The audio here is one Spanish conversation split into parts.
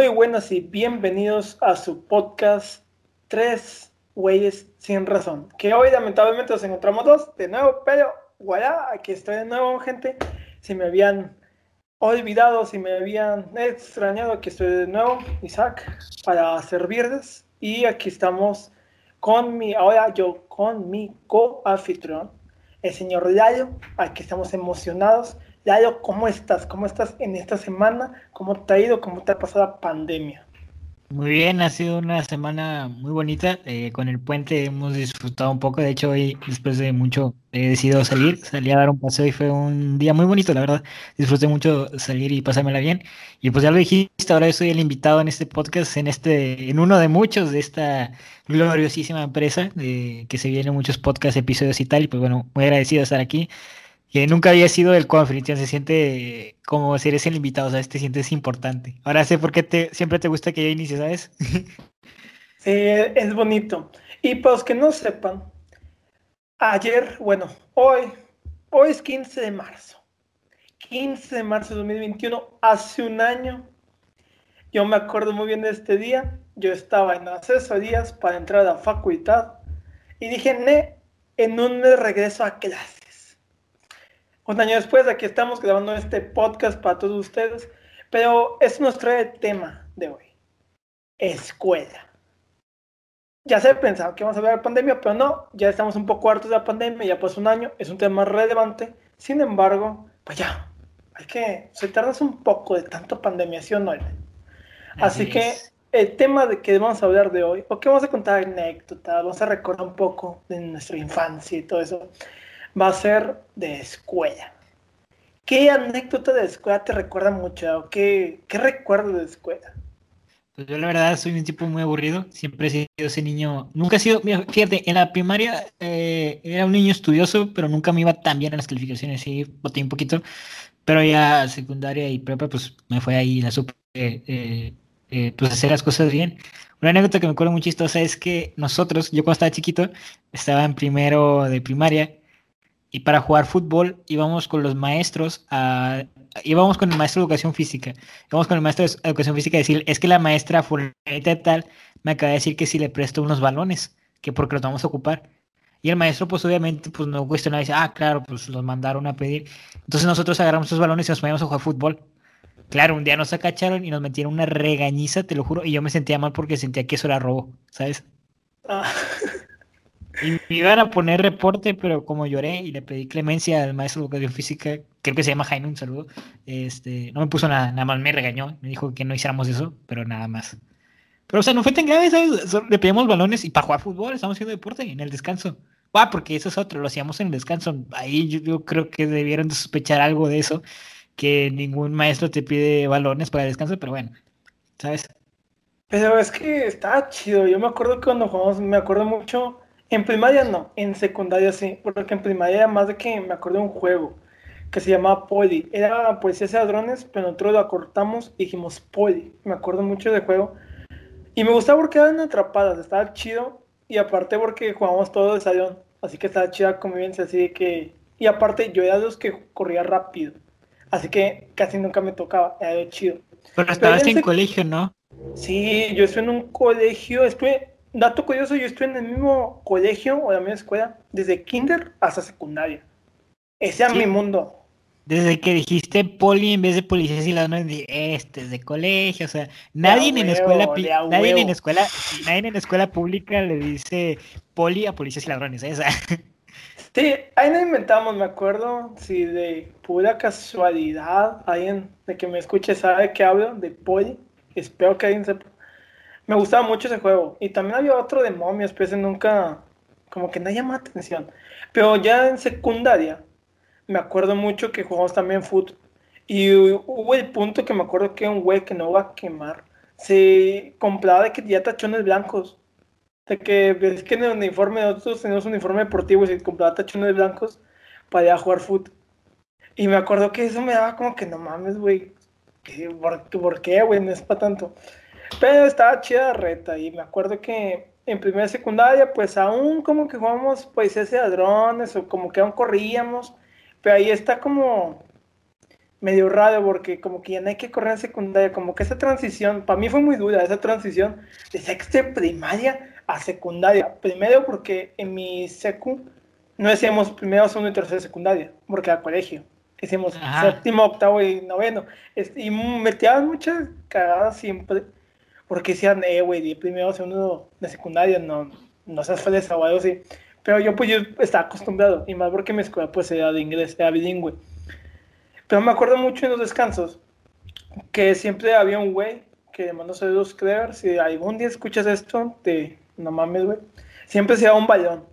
Muy buenas y bienvenidos a su podcast Tres Güeyes Sin Razón. Que hoy lamentablemente nos encontramos dos de nuevo, pero voilà, aquí estoy de nuevo, gente. Si me habían olvidado, si me habían extrañado, aquí estoy de nuevo, Isaac, para servirles. Y aquí estamos con mi, ahora yo, con mi co-anfitrión, el señor Layo. Aquí estamos emocionados Yayo, ¿cómo estás? ¿Cómo estás en esta semana? ¿Cómo te ha ido? ¿Cómo te ha pasado la pandemia? Muy bien, ha sido una semana muy bonita. Eh, con el puente hemos disfrutado un poco. De hecho, hoy, después de mucho, he decidido salir. Salí a dar un paseo y fue un día muy bonito, la verdad. Disfruté mucho salir y pasármela bien. Y pues ya lo dijiste, ahora soy el invitado en este podcast, en este, en uno de muchos de esta gloriosísima empresa, de, que se vienen muchos podcasts, episodios y tal. Y pues bueno, muy agradecido de estar aquí que nunca había sido el co-anfitrión, se siente como si eres el invitado, ¿sabes? Te sientes importante. Ahora sé por qué te, siempre te gusta que yo inicie, ¿sabes? Sí, es bonito. Y para los que no sepan, ayer, bueno, hoy, hoy es 15 de marzo. 15 de marzo de 2021, hace un año. Yo me acuerdo muy bien de este día. Yo estaba en asesorías para entrar a la facultad y dije, ne, en un regreso a clase un año después, aquí estamos grabando este podcast para todos ustedes, pero eso nos trae el tema de hoy. Escuela. Ya se pensaba que vamos a hablar de pandemia, pero no, ya estamos un poco hartos de la pandemia, ya pasó un año, es un tema relevante. Sin embargo, pues ya, hay que soltarnos un poco de tanto pandemia, ¿sí o no? Así, que el tema de que vamos a hablar de hoy, o que vamos a contar anécdotas, vamos a recordar un poco de nuestra infancia y todo eso, va a ser de escuela. ¿Qué anécdota de escuela te recuerda mucho? ¿Qué, qué recuerdo de escuela? Pues yo la verdad soy un tipo muy aburrido, siempre he sido ese niño, nunca he sido, fíjate, en la primaria eh, era un niño estudioso, pero nunca me iba tan bien en las calificaciones, sí, boté un poquito, pero ya secundaria y prepa, pues me fue ahí la supe, eh, eh, pues hacer las cosas bien. Una anécdota que me acuerdo muy chistosa es que nosotros, yo cuando estaba chiquito, estaba en primero de primaria y para jugar fútbol íbamos con los maestros a, íbamos con el maestro de educación física, íbamos con el maestro de educación física a decir, es que la maestra fulanita tal me acaba de decir que si le presto unos balones, que porque los vamos a ocupar. Y el maestro, pues obviamente, pues no cuestionaba, dice, ah, claro, pues los mandaron a pedir. Entonces nosotros agarramos esos balones y nos poníamos a jugar fútbol. Claro, un día nos acacharon y nos metieron una regañiza, te lo juro, y yo me sentía mal porque sentía que eso era robo, ¿sabes? Ah. Y me iban a poner reporte, pero como lloré y le pedí clemencia al maestro de educación física, creo que se llama Jaime, un saludo, este, no me puso nada, nada más me regañó, me dijo que no hiciéramos eso, pero nada más. Pero, o sea, no fue tan grave, ¿sabes? Le pedíamos balones y para jugar fútbol estamos haciendo deporte en el descanso. Ah, porque eso es otro, lo hacíamos en el descanso. Ahí yo, yo creo que debieron de sospechar algo de eso, que ningún maestro te pide balones para el descanso, pero bueno, ¿sabes? Pero es que está chido. Yo me acuerdo que cuando jugamos, me acuerdo mucho en primaria no, en secundaria sí, porque en primaria era más de que me acuerdo de un juego que se llamaba Poli. Era policía de ladrones, pero nosotros lo acortamos y dijimos Poli. Me acuerdo mucho del juego. Y me gustaba porque eran atrapadas, estaba chido. Y aparte porque jugábamos todo de salón, así que estaba chida convivencia, así de que... Y aparte yo era de los que corría rápido, así que casi nunca me tocaba, era de chido. Pero estabas en, colegio, ¿no? Sí, yo estuve en un colegio, estuve dato curioso, yo estuve en el mismo colegio o la misma escuela desde kinder hasta secundaria. Ese es mi mundo. Desde que dijiste poli en vez de policías y ladrones, este es de colegio, o sea, nadie en la escuela, nadie en escuela, nadie en escuela pública le dice poli a policías y ladrones, ¿eh? Sí, ahí nos inventamos, me acuerdo, si de pura casualidad, alguien de que me escuche sabe que hablo de poli, espero que alguien sepa me gustaba mucho ese juego. Y también había otro de momios, pero ese nunca, como que no llama atención. Pero ya en secundaria, me acuerdo mucho que jugamos también foot. Y hubo el punto que me acuerdo que un güey que no va a quemar, se compraba de que ya tachones blancos. De que es que en el uniforme, nosotros tenemos un uniforme deportivo y se compraba tachones blancos para ir a jugar foot. Y me acuerdo que eso me daba como que no mames, güey. ¿Por, ¿Por qué, güey? No es para tanto. Pero estaba chida reta y me acuerdo que en primera secundaria pues aún como que jugamos pues ese ladrones o como que aún corríamos, pero ahí está como medio raro porque como que ya no hay que correr en secundaria, como que esa transición, para mí fue muy dura esa transición de sexto de primaria a secundaria. Primero porque en mi secu no decíamos primero, segundo y tercero de secundaria, porque era colegio. Decíamos séptimo, octavo y noveno. Y metían muchas cagadas siempre, porque decían, eh, güey, de primero, segundo de secundaria, no, no seas feliz o algo así. Pero yo pues yo estaba acostumbrado, y más porque mi escuela pues era de inglés, era bilingüe. Pero me acuerdo mucho en los descansos que siempre había un güey que le mandó saludos, Clever. Si algún día escuchas esto, te, no mames, güey. Siempre se da un balón.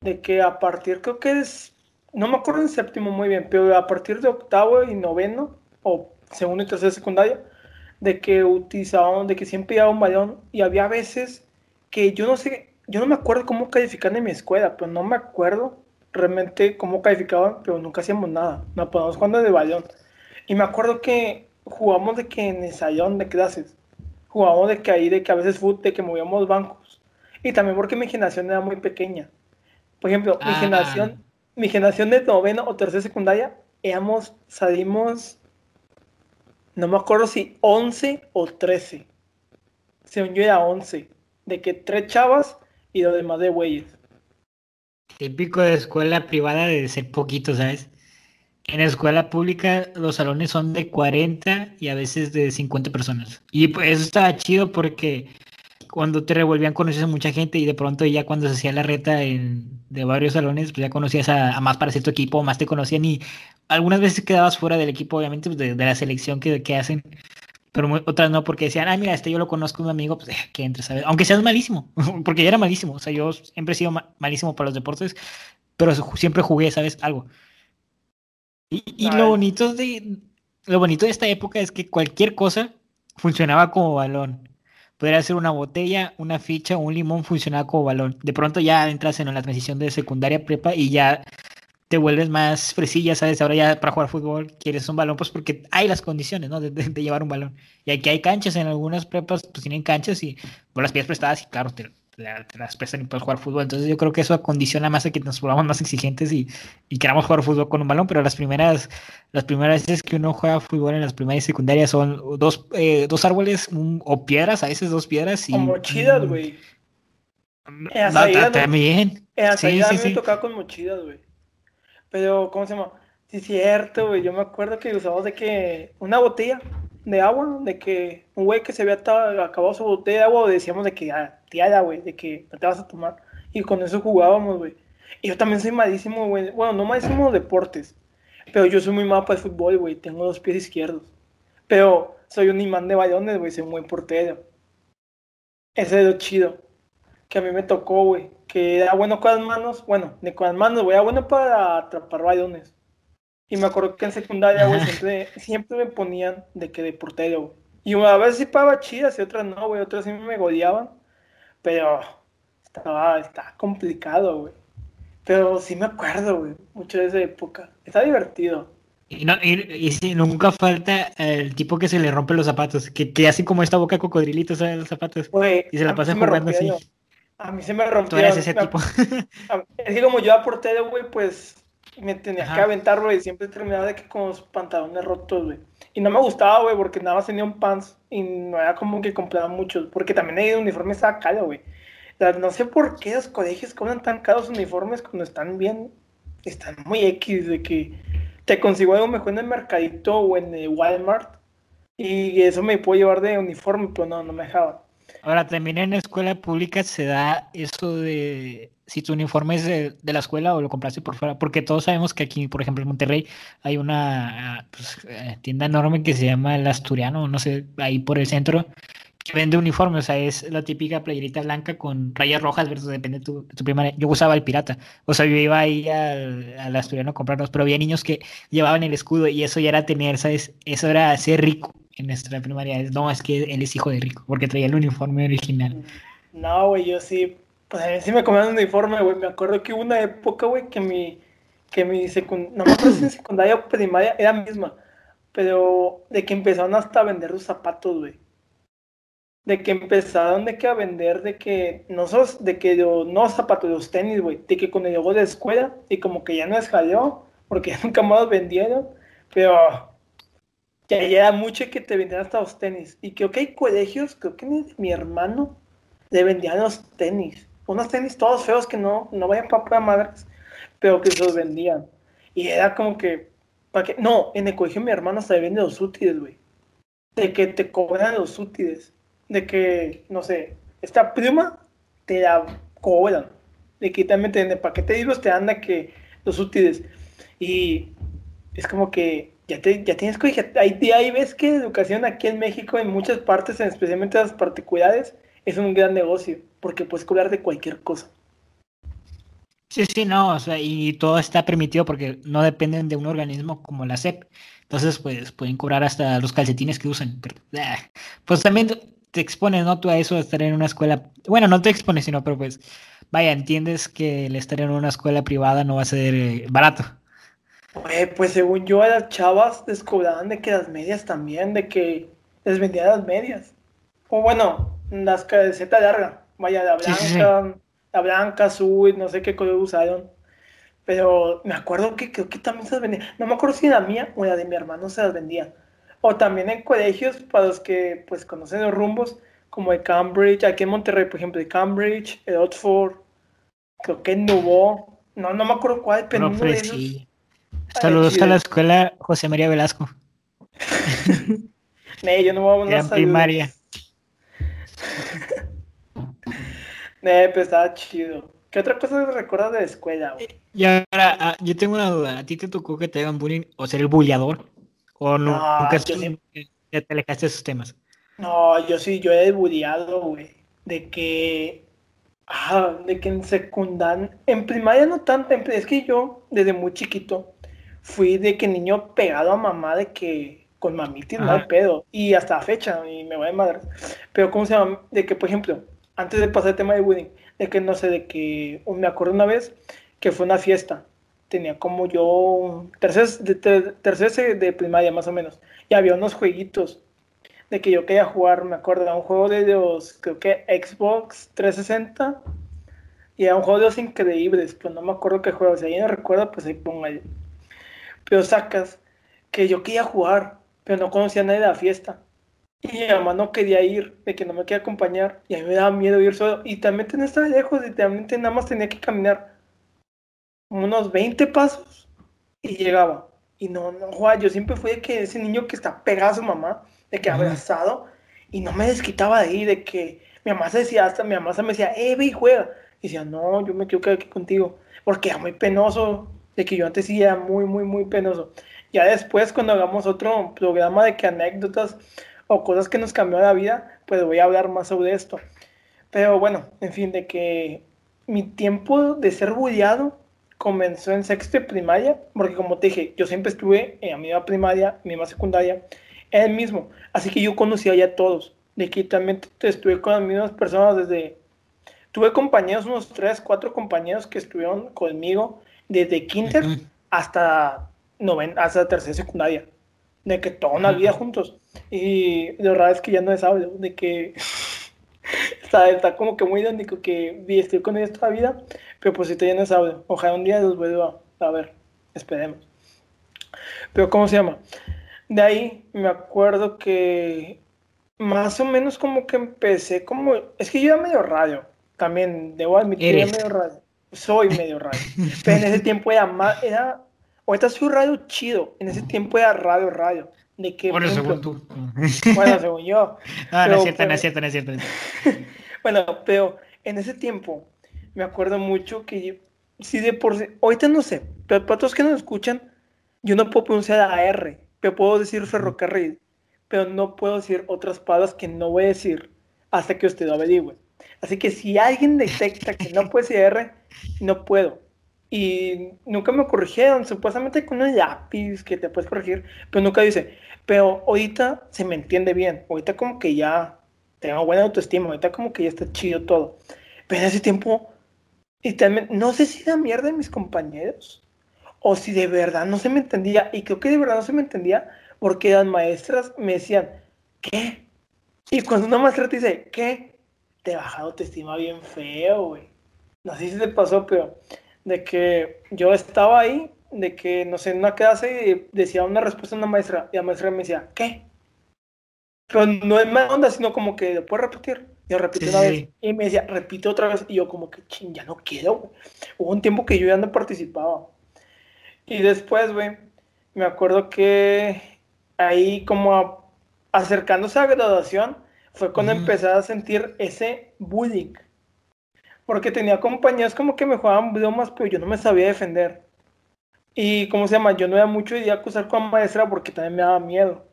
De que a partir, creo que es, no me acuerdo en séptimo muy bien, pero a partir de octavo y noveno, o segundo y tercero secundaria, de que utilizaban, de que siempre iba un balón. Y había veces que yo no sé, yo no me acuerdo cómo calificar en mi escuela, pero no me acuerdo realmente cómo calificaban, pero nunca hacíamos nada. Nos poníamos jugando de balón. Y me acuerdo que jugamos de que en el salón de clases, jugamos de que ahí, de que a veces fútbol, de que movíamos bancos. Y también porque mi generación era muy pequeña. Por ejemplo, mi ah. generación, mi generación de noveno o tercera secundaria, éramos, salimos, no me acuerdo si 11 o 13. Según yo era 11. De que tres chavas y los demás de güeyes. Típico de escuela privada de ser poquito, ¿sabes? En escuela pública los salones son de 40 y a veces de 50 personas. Y pues eso estaba chido porque cuando te revolvían conoces a mucha gente y de pronto ya cuando se hacía la reta de varios salones, pues ya conocías a, más para tu equipo, más te conocían y algunas veces quedabas fuera del equipo, obviamente, pues, de, la selección que, que hacen pero otras no, porque decían, ah, mira, este yo lo conozco un amigo, pues que entre, ¿sabes? Aunque seas malísimo, porque ya era malísimo, o sea, yo siempre he sido malísimo para los deportes, pero siempre jugué, ¿sabes? Algo. Y, lo bonito de lo bonito de esta época es que cualquier cosa funcionaba como balón. Podría ser una botella, una ficha, un limón funcionaba como balón. De pronto ya entras en la transición de secundaria prepa y ya te vuelves más fresilla, ¿sabes? Ahora ya para jugar fútbol quieres un balón, pues porque hay las condiciones, ¿no? De, llevar un balón. Y aquí hay canchas, en algunas prepas pues tienen canchas y por las piezas prestadas y claro, te, las prestan y puedes jugar fútbol. Entonces yo creo que eso acondiciona más a que nos volvamos más exigentes y, y, queramos jugar fútbol con un balón, pero las primeras, las primeras veces que uno juega fútbol en las primarias y secundarias son dos, eh, dos árboles o piedras, a veces dos piedras y... Como chidas, güey. también. En sí, sí, me tocaba con mochilas, güey. Pero, ¿cómo se llama? Sí, cierto, güey. Yo me acuerdo que usábamos de que una botella de agua, de que un güey que se había acabado su botella de agua, decíamos de que, ah, tía, güey, de que no te vas a tomar. Y con eso jugábamos, güey. Y yo también soy malísimo, güey. Bueno, no malísimo de deportes. Pero yo soy muy malo para el fútbol, güey. Tengo dos pies izquierdos. Pero soy un imán de balones, güey. Soy un buen portero. Ese es lo chido. Que a mí me tocó, güey que era bueno con las manos, bueno, de con las manos, güey, era bueno para atrapar balones. Y me acuerdo que en secundaria, güey, siempre, siempre me ponían de que de portero, güey. Y a veces sí pagaba chidas y otras no, güey, otras sí me goleaban. Pero estaba, estaba complicado, güey. Pero sí me acuerdo, güey, mucho de esa época. Está divertido. Y, no, y, sí, nunca falta el tipo que se le rompe los zapatos, que, que así como esta boca cocodrilito, ¿sabes? Los zapatos. y se la pasa jugando así. A mí se me rompió. Tú eres ese tipo. Es que como yo aporté de güey, pues me tenía que aventar, güey. Siempre terminaba de que con los pantalones rotos, güey. Y no me gustaba, güey, porque nada más tenía un pants y no era como que compraba muchos. Porque también el uniforme estaba caro, güey. no sé por qué los colegios cobran tan caros uniformes cuando están bien. Están muy X, de que te consigo algo mejor en el mercadito o en el Walmart. Y eso me puedo llevar de uniforme, pero no, no me dejaba. Ahora, también en escuela pública se da eso de si tu uniforme es de, la escuela o lo compraste por fuera, porque todos sabemos que aquí, por ejemplo, en Monterrey hay una pues, eh, tienda enorme que se llama El Asturiano, no sé, ahí por el centro, que vende uniformes, o sea, es la típica playerita blanca con rayas rojas, versus depende de tu, tu primaria. Yo usaba el pirata, o sea, yo iba ahí al, al Asturiano a comprarlos, pero había niños que llevaban el escudo y eso ya era tener, ¿sabes? Eso era ser rico en nuestra primaria. No, es que él es hijo de rico, porque traía el uniforme original. No, güey, yo sí, pues a mí sí me comían un uniforme, güey. Me acuerdo que hubo una época, güey, que mi, que mi secundaria, no en secundaria o primaria era misma, pero de que empezaron hasta a vender los zapatos, güey. De que empezaron de que a vender, de que, no sos, de que no zapatos, los tenis, güey. De que cuando llegó de escuela y como que ya no es jaleo, porque nunca más los vendieron, Pero ya era mucho que te vendían hasta los tenis. Y creo que hay colegios, creo que mi hermano le vendían los tenis. Unos tenis todos feos que no, no vayan para madres, pero que se los vendían. Y era como que, ¿para qué? No, en el colegio mi hermano se vende los útiles, güey. De que te cobran los útiles. De que, no sé, esta prima te la cobran. De que también te venden paquete de libros, te anda que los útiles. Y es como que ya, te, ya tienes que ahí, ves que educación aquí en México, en muchas partes, especialmente las particulares, es un gran negocio, porque puedes cobrar de cualquier cosa. Sí, sí, no, o sea, y todo está permitido porque no dependen de un organismo como la SEP. Entonces, pues pueden cobrar hasta los calcetines que usan. Pero, ah, pues también te expones, ¿no? Tú a eso de estar en una escuela. Bueno, no te expones, sino, pero pues, vaya, entiendes que el estar en una escuela privada no va a ser eh, barato pues según yo, a las chavas les cobraban de que las medias también, de que les vendían las medias. O bueno, las camisetas larga, vaya, la blanca, la blanca, azul, no sé qué color usaron. Pero me acuerdo que creo que también se las vendían. No me acuerdo si la mía o la de mi hermano se las vendía. O también en colegios, para los que pues conocen los rumbos, como de Cambridge, aquí en Monterrey, por ejemplo, de Cambridge, el Oxford, creo que en Nubo, no, no me acuerdo cuál, pero uno de Saludos a la escuela José María Velasco. nee, yo no voy a mandar primaria. nee, pues estaba chido. ¿Qué otra cosa recuerdas de la escuela, güey? Y ahora, ah, yo tengo una duda. ¿A ti te tocó que te hagan bullying o ser el bulleador? ¿O no, nunca te alejaste de esos temas? No, yo sí, yo he bulleado, güey. De que Ah, de que en secundaria, en primaria no tanto, es que yo desde muy chiquito fui de que niño pegado a mamá de que con mamitis no hay pedo. Y hasta la fecha, y me voy de madre. Pero, ¿cómo se llama? De que, por ejemplo, antes de pasar el tema de bullying, de que no sé, de que me acuerdo una vez que fue una fiesta. Tenía como yo tercer, de, de primaria más o menos. Y había unos jueguitos de que yo quería jugar, me acuerdo, era un juego de los, creo que Xbox 360. Y era un juego de los increíbles, pero no me acuerdo qué juego. Si alguien no recuerda, pues ahí ponga pero sacas que yo quería jugar, pero no conocía a nadie de la fiesta. Y mi mamá no quería ir, de que no me quería acompañar, y a mí me daba miedo ir solo. Y también tenía estar lejos, literalmente nada más tenía que caminar unos 20 pasos y llegaba. Y no, no, Juan, yo siempre fui de que ese niño que está pegado a su mamá, de que abrazado, y no me desquitaba de ahí, de que mi mamá se decía, hasta mi mamá se me decía, eh, ve y juega. Y decía, no, yo me quiero quedar aquí contigo, porque era muy penoso de que yo antes sí era muy, muy, muy penoso. Ya después, cuando hagamos otro programa de que anécdotas o cosas que nos cambió la vida, pues voy a hablar más sobre esto. Pero bueno, en fin, de que mi tiempo de ser bulliado comenzó en sexto de primaria, porque como te dije, yo siempre estuve en la misma primaria, misma secundaria, en el mismo. Así que yo conocía ya a todos. De que también estuve con las mismas personas desde... Tuve compañeros, unos tres, cuatro compañeros que estuvieron conmigo desde kinder hasta, noven, hasta tercera secundaria, de que toda una vida juntos. Y lo raro es que ya no es hablo, de que está, está como que muy irónico que estoy con ellos toda la vida, pero pues si ya no es hablo. Ojalá un día los vuelva a ver, esperemos. Pero ¿cómo se llama? De ahí me acuerdo que más o menos como que empecé como... Es que yo era medio radio, también debo admitir, era medio radio soy medio radio. Pero en ese tiempo era más, era, ahorita soy radio chido, en ese tiempo era radio, radio. De que, bueno, según tú. Bueno, según yo. No, no es cierto, no es cierto, no es cierto. bueno, pero en ese tiempo me acuerdo mucho que si de por sí, ahorita no sé, pero para todos que nos escuchan, yo no puedo pronunciar la R, pero puedo decir ferrocarril, pero no puedo decir otras palabras que no voy a decir hasta que usted lo averigüe. Así que si alguien detecta que no puede ser R, no puedo. Y nunca me corrigieron, supuestamente con un lápiz que te puedes corregir, pero nunca dice. Pero ahorita se me entiende bien, ahorita como que ya tengo buena autoestima, ahorita como que ya está chido todo. Pero en ese tiempo, y también, no sé si da mierda de mis compañeros, o si de verdad no se me entendía, y creo que de verdad no se me entendía, porque las maestras me decían, ¿qué? Y cuando una maestra te dice, ¿qué? Te baja autoestima bien feo, güey no sé si te pasó, pero de que yo estaba ahí de que, no sé, en una clase decía una respuesta a una maestra y la maestra me decía, ¿qué? Pero no es mala onda, sino como que, ¿lo puedes repetir? Y yo repetí una vez y me decía, repite otra vez. Y yo como que, ching, ya no quiero, Hubo un tiempo que yo ya no participaba. Y después, güey, me acuerdo que ahí como acercándose a la graduación, fue cuando empecé a sentir ese bullying. Porque tenía compañeros como que me jugaban bromas, pero yo no me sabía defender. Y, ¿cómo se llama? Yo no era mucho de acusar con la maestra porque también me daba miedo.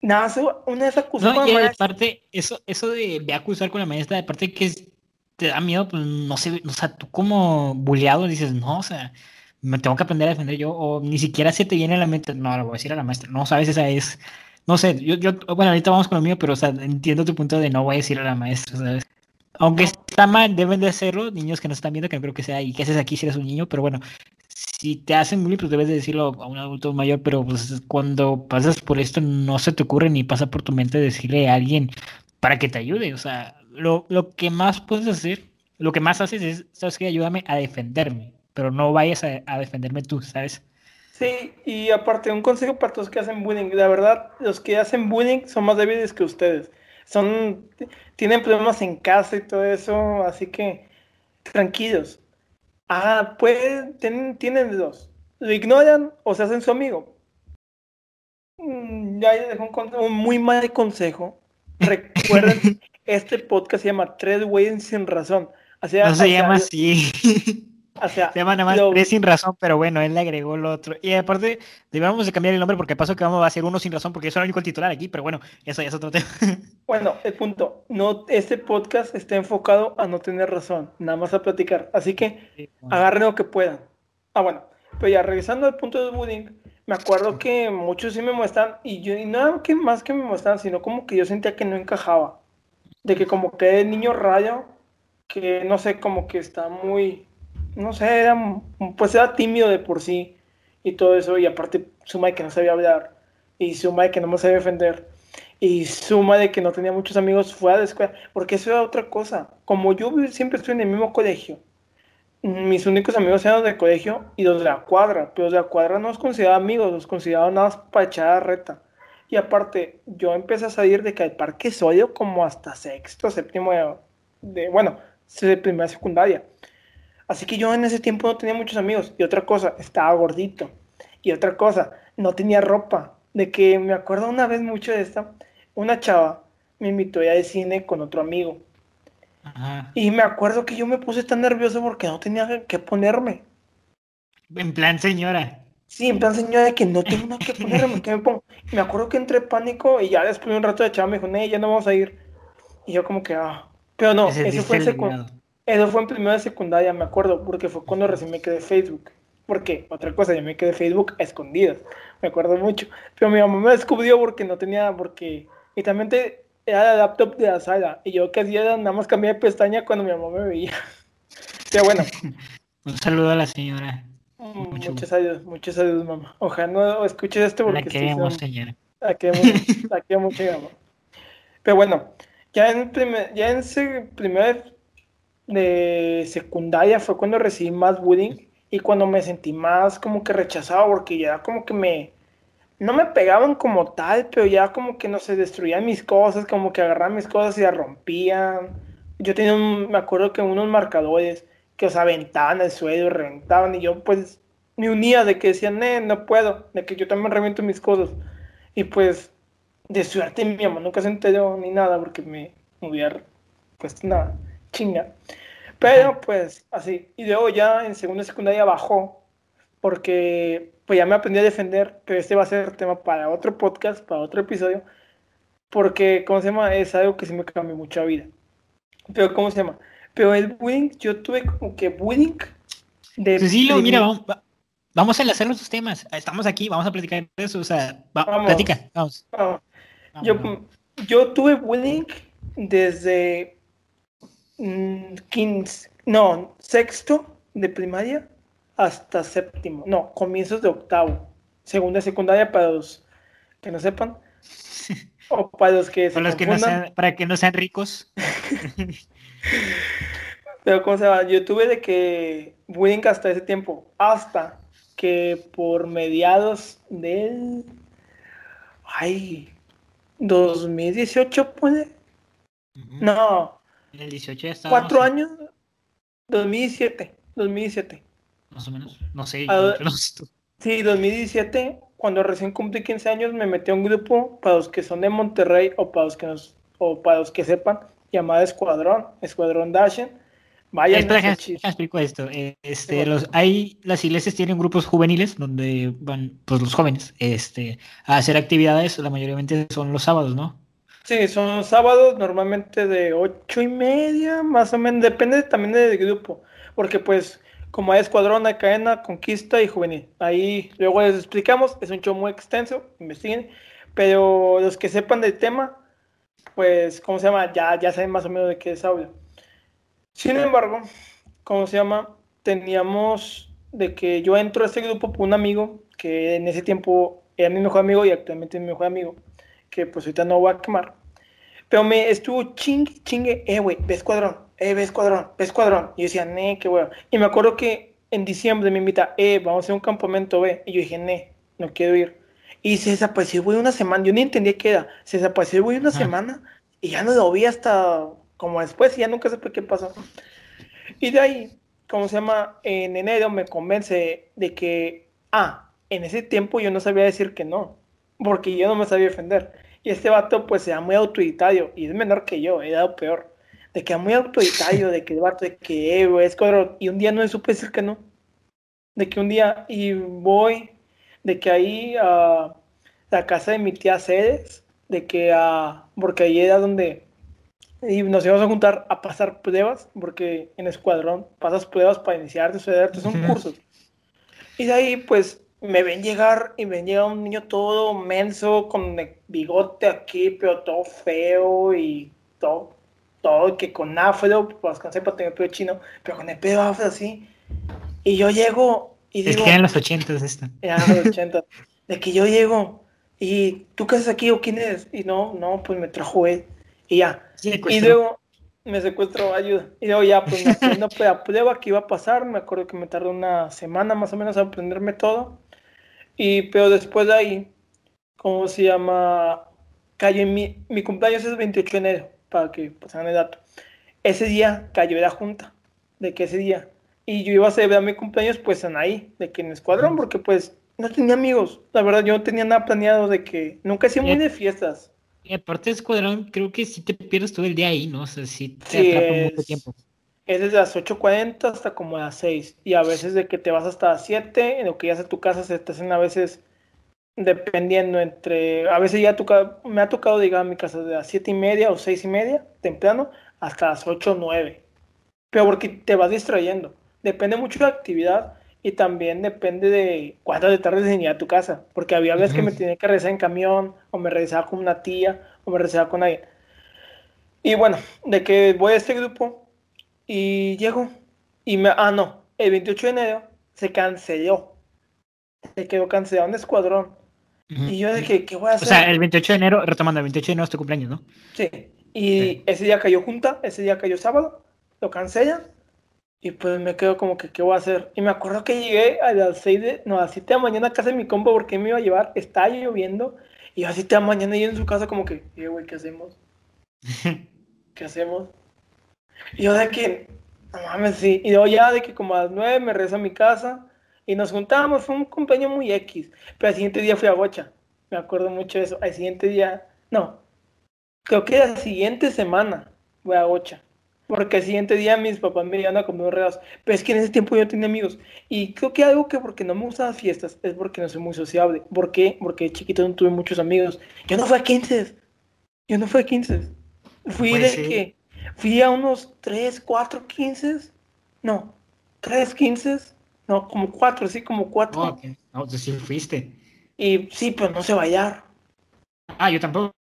Nada, una vez acusó no, con la maestra. Aparte, eso, eso de, de, acusar con la maestra, aparte que te da miedo, pues no sé, o sea, tú como bulleado dices, no, o sea, me tengo que aprender a defender yo, o ni siquiera se te viene a la mente, no, lo voy a decir a la maestra, no, sabes, esa es, no sé, yo, yo, bueno, ahorita vamos con lo mío, pero, o sea, entiendo tu punto de no voy a decir a la maestra, ¿sabes? Aunque está mal, deben de hacerlo, niños que no están viendo, que no creo que sea, y qué haces aquí si eres un niño, pero bueno, si te hacen bullying, pues debes de decirlo a un adulto mayor, pero pues cuando pasas por esto no se te ocurre ni pasa por tu mente decirle a alguien para que te ayude, o sea, lo, lo que más puedes hacer, lo que más haces es, sabes que ayúdame a defenderme, pero no vayas a, a defenderme tú, ¿sabes? Sí, y aparte, un consejo para todos que hacen bullying. La verdad, los que hacen bullying son más débiles que ustedes. Son, tienen problemas en casa y todo eso, así que tranquilos. Ah, pues tienen, tienen dos. Lo ignoran o se hacen su amigo. Mm, ya dejo un, un muy mal consejo. Recuerden, este podcast se llama Tres Güeyes sin razón. no se llama así. O sea, se llama nada más tres sin razón, pero bueno, él le agregó lo otro. Y aparte, debemos de cambiar el nombre porque paso que vamos a hacer uno sin razón porque eso es el único titular aquí, pero bueno, eso ya es otro tema. Bueno, el punto, no, este podcast está enfocado a no tener razón, nada más a platicar. Así que agarren lo que puedan. Ah, bueno, pero ya regresando al punto del bullying, me acuerdo que muchos sí me muestran, y yo, y no que más que me muestran, sino como que yo sentía que no encajaba. De que como que el niño rayo, que no sé, como que está muy no sé, era, pues era tímido de por sí y todo eso, y aparte suma de que no sabía hablar, y suma de que no me sabía defender, y suma de que no tenía muchos amigos fuera de escuela, porque eso era otra cosa. Como yo siempre estoy en el mismo colegio, mis únicos amigos eran los de colegio y los de la cuadra, pero los de la cuadra no los consideraba amigos, los consideraba nada más para echar a reta. Y aparte, yo empecé a salir de que el parque soy como hasta sexto, séptimo de, de bueno, de primera secundaria. Así que yo en ese tiempo no tenía muchos amigos. Y otra cosa, estaba gordito. Y otra cosa, no tenía ropa. De que me acuerdo una vez mucho de esta, una chava me invitó ya de cine con otro amigo. Y me acuerdo que yo me puse tan nervioso porque no tenía que ponerme. En plan señora. Sí, en plan señora de que no tengo nada que ponerme, ¿qué me pongo? me acuerdo que entré pánico y ya después de un rato de chava me dijo, no, ya no vamos a ir. Y yo como que, ah. Pero no, ese, fue el segundo. Eso fue en primera secundaria, me acuerdo, porque fue cuando recién me quedé Facebook. Porque, otra cosa, yo me quedé Facebook a escondidas, me acuerdo mucho. Pero mi mamá me descubrió porque no tenía, porque... Y también te, era el laptop de la sala. Y yo que hacía nada más cambiar de pestaña cuando mi mamá me veía. Pero bueno. Un saludo a la señora. Mm, muchos adiós, muchos saludos, mamá. Ojalá no escuches esto porque... La queremos, señora. La queremos, la queremos mucho, mamá. Pero bueno, ya en, primer, ya en ese primer de secundaria fue cuando recibí más bullying y cuando me sentí más como que rechazado porque ya como que me no me pegaban como tal, pero ya como que no se destruían mis cosas, como que agarraban mis cosas y las rompían. Yo tenía un, me acuerdo que unos marcadores que os aventaban al suelo, reventaban y yo pues me unía de que decían, eh, no puedo, de que yo también reviento mis cosas. Y pues de suerte mi mamá nunca se enteró ni nada porque me, hubiera puesto nada chinga. Pero pues así. Y luego ya en segunda secundaria bajó porque pues ya me aprendí a defender, pero este va a ser tema para otro podcast, para otro episodio, porque, ¿cómo se llama? Es algo que sí me cambió mucha vida. Pero, ¿cómo se llama? Pero el bullying, yo tuve como que bullying de... Cecilio, mira, vamos, vamos a enlazar los temas. Estamos aquí, vamos a platicar de eso, o sea, vamos, platica, vamos. Yo, yo tuve bullying desde 15, mm, no, sexto de primaria hasta séptimo, no, comienzos de octavo, segunda secundaria para los que no sepan, o para los que para, los que no sean, para que no sean ricos. Pero, ¿cómo se llama? Yo tuve de que bullying hasta ese tiempo, hasta que por mediados del... Ay, 2018 puede. No. En el 18 ya estaba. ¿Cuatro años? 2017. 2017. Más o menos. No sé. Ah, sé tú. Sí, 2017, cuando recién cumplí 15 años, me metí a un grupo para los que son de Monterrey o para los que, nos, o para los que sepan, llamado Escuadrón, Escuadrón Dashen. Vayan Espera, déjame explico esto. Este, los, hay, las iglesias tienen grupos juveniles donde van pues, los jóvenes este, a hacer actividades. La mayoría son los sábados, ¿no? Sí, son sábados normalmente de ocho y media, más o menos, depende también del grupo, porque pues como hay escuadrón, hay cadena, conquista y juvenil. Ahí luego les explicamos, es un show muy extenso, investiguen, pero los que sepan del tema, pues, ¿cómo se llama? Ya, ya saben más o menos de qué es audio. Sin embargo, ¿cómo se llama? Teníamos de que yo entro a este grupo por un amigo que en ese tiempo era mi mejor amigo y actualmente es mi mejor amigo que pues ahorita no voy a quemar. Pero me estuvo chingue, chingue, eh, güey, ve escuadrón, eh, ve escuadrón, ve escuadrón. Y yo decía, ne, qué bueno. Y me acuerdo que en diciembre me invita, eh, vamos a hacer un campamento, ve. Y yo dije, ne, no quiero ir. Y se desapareció, güey, una semana. Yo ni entendía qué era. Se desapareció, güey, una Ajá. semana. Y ya no lo vi hasta como después y ya nunca supe qué pasó. Y de ahí, ¿cómo se llama? En enero me convence de que, ah, en ese tiempo yo no sabía decir que no, porque yo no me sabía defender. Y este vato, pues, era muy autoritario, y es menor que yo, he dado peor. De que era muy autoritario, de que el vato, de que, eh, es cuadro. Y un día no me supe decir que no. De que un día, y voy, de que ahí a la casa de mi tía Ceres, de que a, porque ahí era donde y nos íbamos a juntar a pasar pruebas, porque en escuadrón pasas pruebas para iniciarte, sucederte, son cursos. Y de ahí, pues, me ven llegar y me ven llegar un niño todo menso, con el bigote aquí, pero todo feo y todo, todo que con afro, pues con sepa tener pelo chino, pero con el pelo afro así. Y yo llego y Es digo, que eran los 80 esto. ya, los 80, de que yo llego y tú qué haces aquí o quién eres? Y no, no, pues me trajo él. Y ya, y luego me secuestró, ayuda. Y luego ya, pues me aprendo la prueba que iba a pasar. Me acuerdo que me tardó una semana más o menos a aprenderme todo. Y, pero después de ahí, ¿cómo se llama? Cayó en mi, mi cumpleaños es el 28 de enero, para que pasaran el dato. Ese día cayó la junta, de que ese día. Y yo iba a celebrar mi cumpleaños, pues en ahí, de que en escuadrón, porque pues no tenía amigos. La verdad, yo no tenía nada planeado de que nunca he sido muy de fiestas. Y aparte de Escuadrón, creo que sí te pierdes todo el día ahí, ¿no? O sea, sí te Sí, atrapa es- mucho tiempo. Es desde las 8.40 hasta como las 6. Y a veces de que te vas hasta las 7, en lo que ya a tu casa se te hacen a veces dependiendo entre. A veces ya toca, me ha tocado llegar a mi casa de las 7 y media o 6 y media, temprano, hasta las 8 o 9. Pero porque te vas distrayendo. Depende mucho de la actividad y también depende de cuántas de tarde venía a tu casa. Porque había veces que me tenía que regresar en camión, o me regresaba con una tía, o me regresaba con alguien. Y bueno, de que voy a este grupo y llego y me... Ah, no, el 28 de enero se canceló. Se quedó cancelado un escuadrón. Y yo de que, ¿qué voy a O hacer? sea, el 28 de enero, retomando, el 28 de enero es tu cumpleaños, ¿no? Sí. Y Sí. ese día cayó junta, ese día cayó sábado, lo cancelan. Y pues me quedo como que, ¿qué voy a hacer? Y me acuerdo que llegué a las 6 de, no, a las 7 de la mañana a casa de mi compa porque me iba a llevar, estaba lloviendo. Y a las 7 de la mañana yo en su casa como que, "Eh, güey, ¿qué hacemos? ¿Qué hacemos? Y yo de que, no mames, sí. Y luego ya de que como a las 9 me regreso a mi casa y nos juntamos, fue un cumpleaños muy X. Pero al siguiente día fui a Bocha. Me acuerdo mucho de eso. Al siguiente día, no, creo que la siguiente semana fui a Bocha. Porque el siguiente día mis papás me iban a comer regalos. Pero es que en ese tiempo yo tenía amigos. Y creo que algo que porque no me gustan las fiestas es porque no soy muy sociable. ¿Por qué? Porque de chiquito no tuve muchos amigos. Yo no fui a 15. Yo no fui a 15. Fui Pues de sí. que fui a unos 3, 4 15. No, 3 15. No, como 4, sí, como 4. Oh, ok. No, tú sí fuiste. Y sí, pero no sé bailar. Ah, yo tampoco.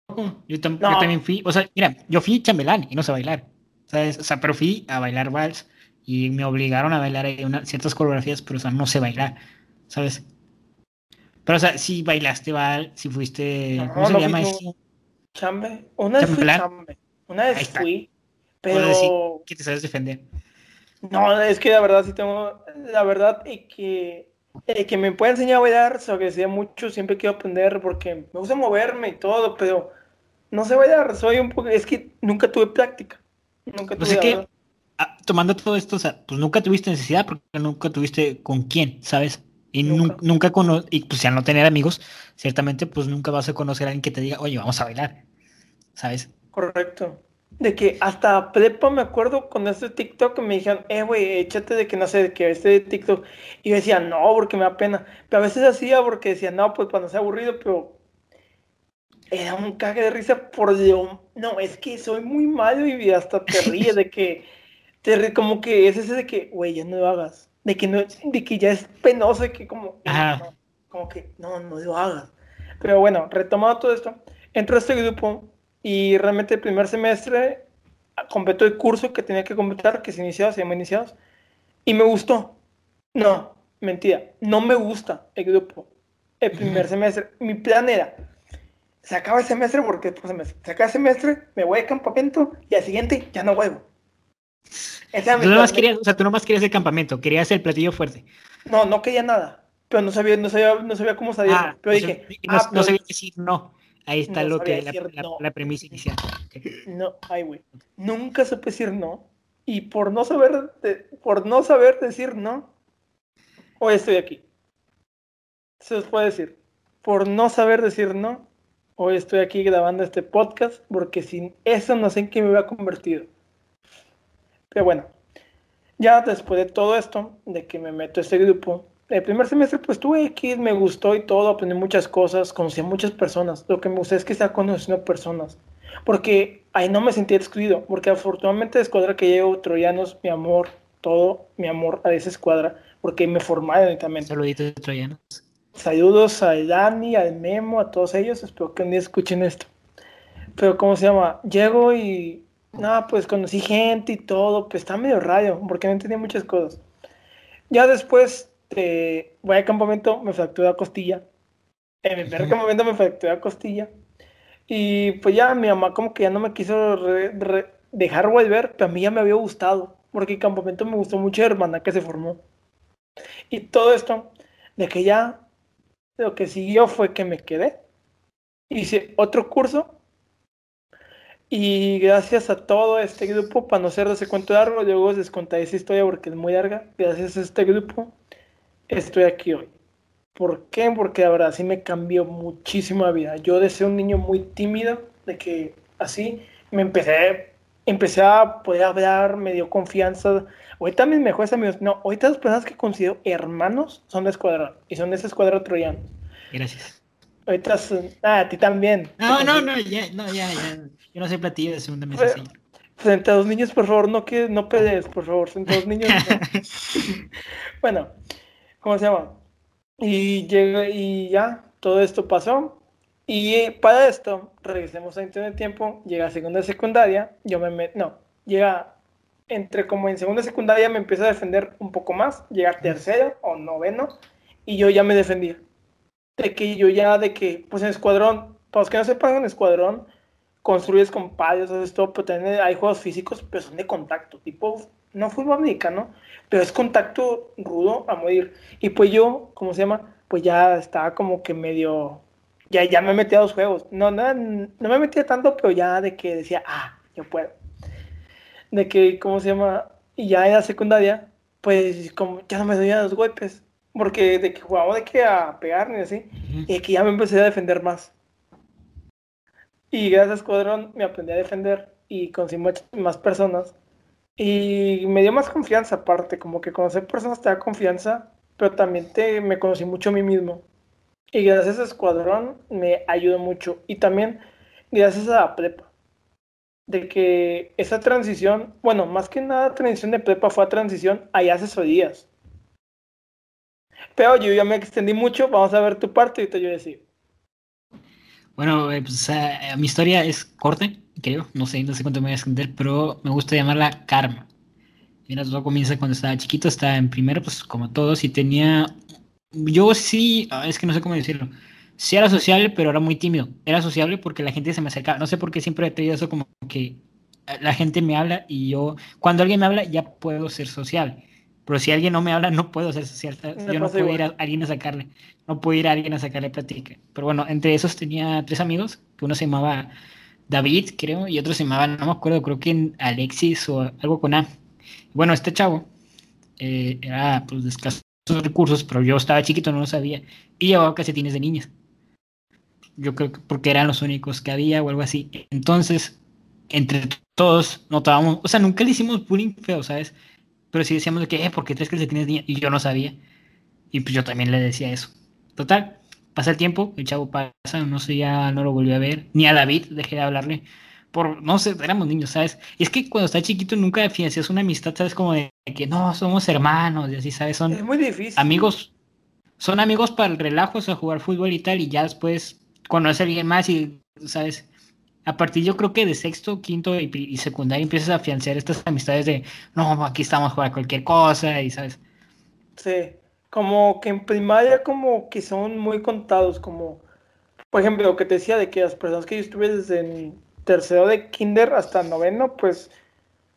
Yo, tam- No. yo también fui. O sea, mira, yo fui chambelán y no sé bailar. ¿Sabes? O sea, pero fui a bailar vals y me obligaron a bailar una- ciertas coreografías, pero o sea, no sé bailar. ¿Sabes? Pero, o sea, si bailaste vals, si fuiste. No, ¿Cómo se llama esto? Chambe. Una vez chambe. Una vez fui. Pero. decir que te sabes defender. No, es que la verdad sí tengo. La verdad es que Eh, que me puede enseñar a bailar, se agradecía mucho, siempre quiero aprender porque me gusta moverme y todo, pero no sé bailar, soy un poco, es que nunca tuve práctica. Nunca pues tuve que, ah, tomando todo esto, o sea, pues nunca tuviste necesidad porque nunca tuviste con quién, ¿sabes? Y nunca, nunca y pues al no tener amigos, ciertamente pues nunca vas a conocer a alguien que te diga, oye, vamos a bailar, ¿sabes? Correcto. De que hasta prepa me acuerdo con este TikTok que me dijeron, eh, güey, échate de que no sé, de que este TikTok. Y yo decía, no, porque me da pena. Pero a veces hacía porque decía, no, pues cuando sea aburrido, pero era un cague de risa por Dios. No, es que soy muy malo y hasta te ríes de que, te como que es ese de que, güey, ya no lo hagas de que, no, de que ya es penoso, de que como, como que no, no lo hagas. Pero bueno, retomado todo esto, entró a este grupo y realmente el primer semestre completó el curso que tenía que completar, que se iniciaba, se llama iniciados, y me gustó. No, mentira, no me gusta el grupo. El primer semestre, mi plan era, se acaba el semestre porque pues, se acaba el semestre, me voy de campamento y al siguiente ya no vuelvo tú nomás querías, o sea, tú nomás querías el campamento, querías el platillo fuerte. No, no quería nada. Pero no sabía, no sabía, no sabía cómo sabía. Ah, pero dije, no, ah, no sabía decir no. Ahí está lo que la, la, premisa inicial. No, ay, güey. Nunca supe decir no. Y por no saber, por no saber decir no, hoy estoy aquí. Se os puede decir. Por no saber decir no, hoy estoy aquí grabando este podcast, porque sin eso no sé en qué me hubiera convertido. Pero bueno, ya después de todo esto, de que me meto a este grupo, el primer semestre pues tuve aquí, me gustó y todo, aprendí muchas cosas, conocí a muchas personas. Lo que me gusta es que estaba conociendo personas, porque ahí no me sentí excluido, porque afortunadamente la escuadra que llevo, Troyanos, mi amor, todo mi amor a esa escuadra, porque me formaron también. Saluditos Troyanos. Saludos a Dani, al Memo, a todos ellos, espero que un día escuchen esto. Pero ¿cómo se llama? Llego y no, pues conocí gente y todo, pues está medio raro, porque no entendía muchas cosas. Ya después de voy al campamento, me fracturé la costilla. En mi primer campamento me fracturé la costilla. Y pues ya mi mamá como que ya no me quiso dejar volver, pero a mí ya me había gustado, porque el campamento me gustó mucho hermana que se formó. Y todo esto, de que ya lo que siguió fue que me quedé. Hice otro curso y gracias a todo este grupo, para no ser de cuento largo, luego les contaré esa historia porque es muy larga. Gracias a este grupo, estoy aquí hoy. ¿Por qué? Porque la verdad sí me cambió muchísimo la vida. Yo de ser un niño muy tímido, de que así me empecé, empecé a poder hablar, me dio confianza. Ahorita mis mejores amigos, no, ahorita las personas que considero hermanos son de escuadra y son de esa escuadra troyana. Gracias. Ahorita, ah, a ti también. No, no, no, ya, no, ya, ya. Yo no soy platillo de segunda mesa, sí. Frente a los niños, por favor, no que no pelees, por favor. Frente a los niños. bueno, ¿cómo se llama? Y llega y ya, todo esto pasó. Y para esto, regresemos a internet tiempo, llega a segunda secundaria, yo me meto, no, llega entre como en segunda secundaria me empiezo a defender un poco más, llega a tercero o noveno, y yo ya me defendía de que yo ya, de que, pues en escuadrón, para los que no sepan, en escuadrón, construyes con payos, haces todo, pero también hay juegos físicos, pero son de contacto, tipo, no fútbol americano, pero es contacto rudo a morir. Y pues yo, ¿cómo se llama? Pues ya estaba como que medio, ya, ya me metí a los juegos. No, no, no me metía tanto, pero ya de que decía, ah, yo puedo. De que, ¿cómo se llama? Y ya en la secundaria, pues como ya no me doy los golpes. Porque de que jugaba de que a pegar y así, y que ya me empecé a defender más. Y gracias a Escuadrón me aprendí a defender y conocí más personas. Y me dio más confianza aparte, como que conocer personas te da confianza, pero también te, me conocí mucho a mí mismo. Y gracias a Escuadrón me ayudó mucho. Y también gracias a la prepa. De que esa transición, bueno, más que nada transición de prepa fue a transición a asesorías. Pero yo ya me extendí mucho, vamos a ver tu parte y te yo decir. Bueno, eh, pues, mi historia es corta, creo, no sé, no sé cuánto me voy a extender, pero me gusta llamarla karma. Mira, todo comienza cuando estaba chiquito, estaba en primero, pues como todos, y tenía... Yo sí, ah, es que no sé cómo decirlo. Sí era sociable, pero era muy tímido. Era sociable porque la gente se me acercaba. No sé por qué siempre he tenido eso como que la gente me habla y yo, cuando alguien me habla, ya puedo ser sociable Pero si alguien no me habla, no puedo ser social. Yo no puedo ir a alguien a sacarle. No puedo ir a alguien a sacarle plática. Pero bueno, entre esos tenía tres amigos, que uno se llamaba David, creo, y otro se llamaba, no me acuerdo, creo que Alexis o algo con A. Bueno, este chavo eh, era pues de escasos recursos, pero yo estaba chiquito, no lo sabía. Y llevaba calcetines de niñas. Yo creo que porque eran los únicos que había o algo así. Entonces, entre todos notábamos, o sea, nunca le hicimos bullying feo, ¿sabes? Pero sí decíamos de que, eh, ¿por qué tres calcetines de niñas? Y yo no sabía. Y pues yo también le decía eso. Total, pasa el tiempo, el chavo pasa, no sé, ya no lo volví a ver. Ni a David dejé de hablarle por, no sé, éramos niños, ¿sabes? Y es que cuando estás chiquito nunca financias una amistad, ¿sabes? Como de que no, somos hermanos y así, ¿sabes? Son es muy difícil. amigos, son amigos para el relajo, o sea, jugar fútbol y tal, y ya después conoces a alguien más y, ¿sabes? A partir yo creo que de sexto, quinto y, secundario empiezas a financiar estas amistades de, no, aquí estamos para cualquier cosa y, ¿sabes? Sí, como que en primaria como que son muy contados, como, por ejemplo, lo que te decía de que las personas que yo estuve desde tercero de kinder hasta noveno, pues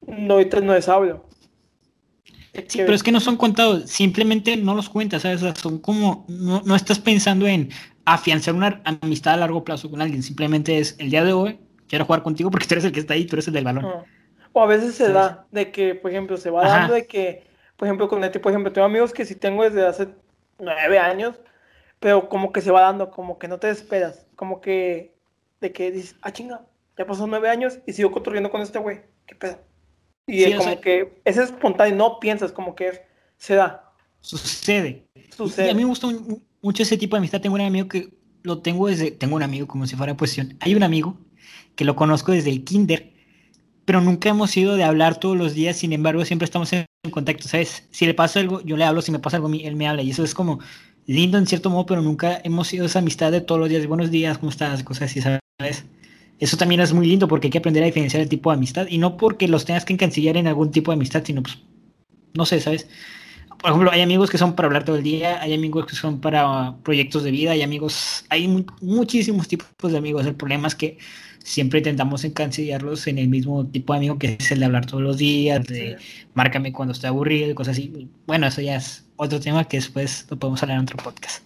no, ahorita no les hablo. Sí, pero es que no son contados, simplemente no los cuentas, ¿sabes? son como, no, estás pensando en afianzar una amistad a largo plazo con alguien, simplemente es el día de hoy, quiero jugar contigo porque tú eres el que está ahí, tú eres el del balón. O a veces se da de que, por ejemplo, se va dando de que, por ejemplo, con este, por ejemplo, tengo amigos que si tengo desde hace nueve años, pero como que se va dando, como que no te esperas, como que, de que dices, ah, chinga, ya pasó nueve años y sigo construyendo con este güey. ¿Qué pedo? Y es como que es espontáneo, no piensas, como que se da. Sucede. Sucede. Y a mí me gusta mucho ese tipo de amistad. Tengo un amigo que lo tengo desde. Tengo un amigo como si fuera cuestión. Hay un amigo que lo conozco desde el kinder, pero nunca hemos ido de hablar todos los días. Sin embargo, siempre estamos en contacto, ¿sabes? Si le pasa algo, yo le hablo. Si me pasa algo, él me habla. Y eso es como lindo en cierto modo, pero nunca hemos sido esa amistad de todos los días. Buenos días, ¿cómo estás? Cosas así, ¿sabes? Eso también es muy lindo porque hay que aprender a diferenciar el tipo de amistad y no porque los tengas que encancillar en algún tipo de amistad, sino pues, no sé, ¿sabes? Por ejemplo, hay amigos que son para hablar todo el día, hay amigos que son para proyectos de vida, hay amigos, hay muchísimos tipos de amigos. El problema es que siempre intentamos encancillarlos en el mismo tipo de amigo que es el de hablar todos los días, de márcame cuando esté aburrido y cosas así. Bueno, eso ya es otro tema que después lo podemos hablar en otro podcast.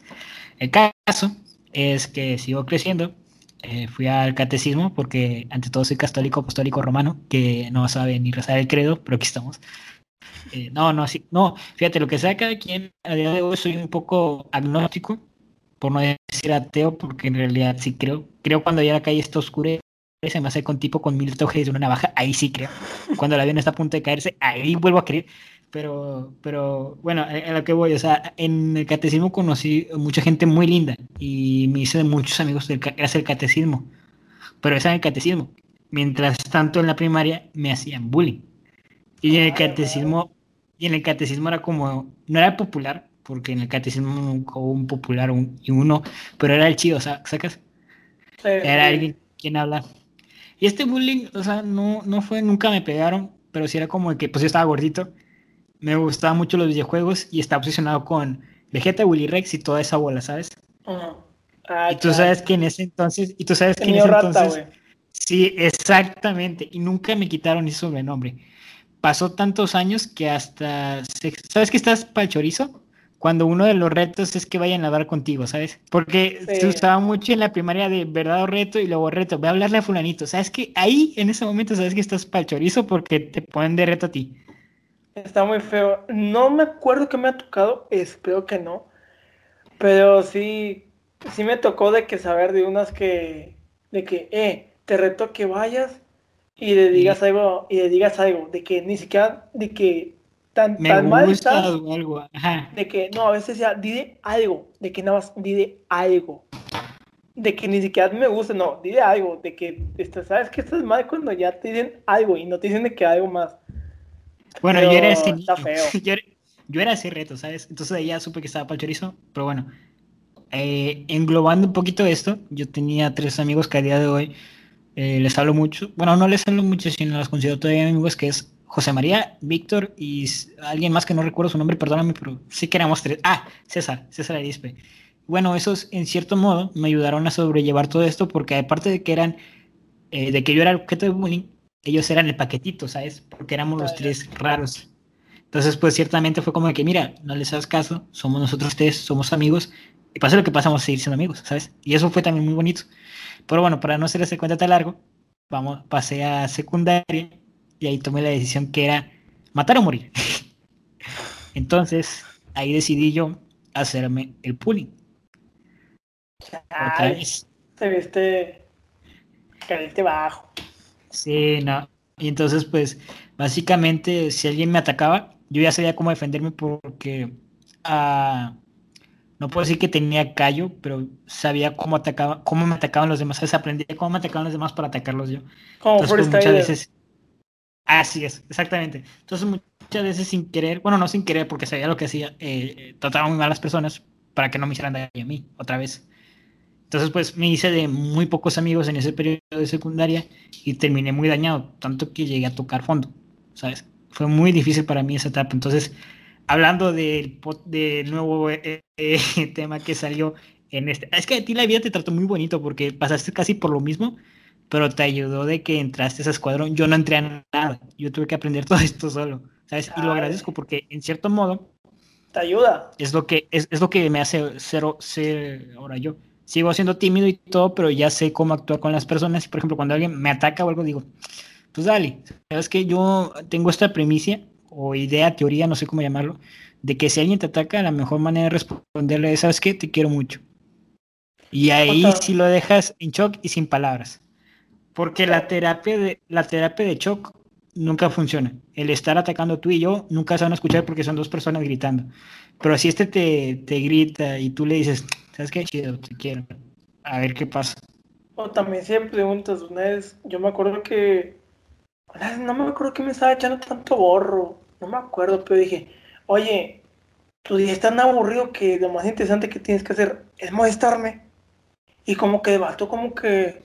El caso es que sigo creciendo, eh, fui al catecismo porque ante todo soy católico apostólico romano, que no sabe ni rezar el credo, pero aquí estamos. Eh, no, no, sí, no, fíjate, lo que sea cada quien, a día de hoy soy un poco agnóstico, por no decir ateo, porque en realidad sí creo, creo cuando ya la calle está oscura, se me hace con tipo con mil toques de una navaja, ahí sí creo. Cuando el avión está a punto de caerse, ahí vuelvo a creer. Pero, pero bueno, a, lo que voy, o sea, en el catecismo conocí mucha gente muy linda y me hice de muchos amigos del, gracias el catecismo. Pero ese era el catecismo. Mientras tanto en la primaria me hacían bullying. Y en el catecismo, y en el catecismo era como, no era popular, porque en el catecismo nunca hubo un popular y uno, pero era el chido, ¿sacas? era alguien quien habla. Y este bullying, o sea, no, no fue, nunca me pegaron, pero sí era como que, pues yo estaba gordito me gustaban mucho los videojuegos y estaba obsesionado con Vegeta, Willy Rex y toda esa bola, ¿sabes? y tú sabes que en ese entonces, y tú sabes que en ese entonces, sí, exactamente, y nunca me quitaron ese sobrenombre. Pasó tantos años que hasta, ¿sabes que estás para el chorizo? Cuando uno de los retos es que vayan a hablar contigo, ¿sabes? Porque se usaba mucho en la primaria de verdad o reto y luego reto, voy a hablarle a fulanito. ¿Sabes que ahí en ese momento sabes que estás para el chorizo porque te ponen de reto a ti? Está muy feo. No me acuerdo que me ha tocado, espero que no. Pero sí, sí me tocó de que saber de unas que, de que, eh, te reto que vayas y le digas algo, y le digas algo, de que ni siquiera, de que tan, tan mal estás, algo. de que, no, a veces ya, dile algo, de que nada más, dile algo. De que ni siquiera me gusta, no, dile algo, de que, sabes que estás mal cuando ya te dicen algo y no te dicen de que algo más. Bueno, yo era ese Yo, era, ese reto, ¿sabes? Entonces ya supe que estaba para el chorizo, pero bueno. Eh, englobando un poquito esto, yo tenía tres amigos que a día de hoy eh, les hablo mucho. Bueno, no les hablo mucho, sino los considero todavía amigos, que es José María, Víctor y alguien más que no recuerdo su nombre, perdóname, pero sí que éramos tres. Ah, César, César Arispe. Bueno, esos en cierto modo me ayudaron a sobrellevar todo esto porque aparte de que eran, eh, de que yo era el objeto de bullying, ellos eran el paquetito, ¿sabes? Porque éramos los tres raros. Entonces, pues ciertamente fue como que, mira, no les hagas caso, somos nosotros tres, somos amigos, y pasa lo que pasamos a seguir siendo amigos, ¿sabes? Y eso fue también muy bonito. Pero bueno, para no hacer ese cuenta tan largo, vamos, pasé a secundaria y ahí tomé la decisión que era matar o morir. Entonces, ahí decidí yo hacerme el pulling. Otra vez. Te viste caliente bajo. Sí, no. Y entonces, pues, básicamente, si alguien me atacaba, yo ya sabía cómo defenderme porque uh, no puedo decir que tenía callo, pero sabía cómo atacaba, cómo me atacaban los demás. ¿sabes? Aprendí cómo me atacaban los demás para atacarlos yo. Como Entonces, pues, muchas veces. Así es, exactamente. Entonces, muchas veces sin querer, bueno, no sin querer, porque sabía lo que hacía, eh, trataba muy mal a las personas para que no me hicieran daño a mí, otra vez. Entonces, pues me hice de muy pocos amigos en ese periodo de secundaria y terminé muy dañado, tanto que llegué a tocar fondo, ¿sabes? Fue muy difícil para mí esa etapa. Entonces, hablando del, nuevo eh, eh, tema que salió en este, es que a ti la vida te trató muy bonito porque pasaste casi por lo mismo, pero te ayudó de que entraste a ese escuadrón. Yo no entré a nada, yo tuve que aprender todo esto solo, ¿sabes? Y lo agradezco porque en cierto modo... Te ayuda. Es lo que, es, es lo que me hace ser, ser ahora yo sigo siendo tímido y todo, pero ya sé cómo actuar con las personas. Por ejemplo, cuando alguien me ataca o algo, digo, pues dale, sabes que yo tengo esta premisa o idea, teoría, no sé cómo llamarlo, de que si alguien te ataca, la mejor manera de responderle es, ¿sabes qué? Te quiero mucho. Y ahí sí lo dejas en shock y sin palabras. Porque la terapia de, la terapia de shock nunca funciona. El estar atacando tú y yo nunca se van a escuchar porque son dos personas gritando. Pero si este te, te grita y tú le dices, ¿sabes qué? Chido, te quiero. A ver qué pasa. O también siempre preguntas, una vez, yo me acuerdo que, no me acuerdo que me estaba echando tanto borro, no me acuerdo, pero dije, oye, tu día es tan aburrido que lo más interesante que tienes que hacer es molestarme. Y como que debato, como que...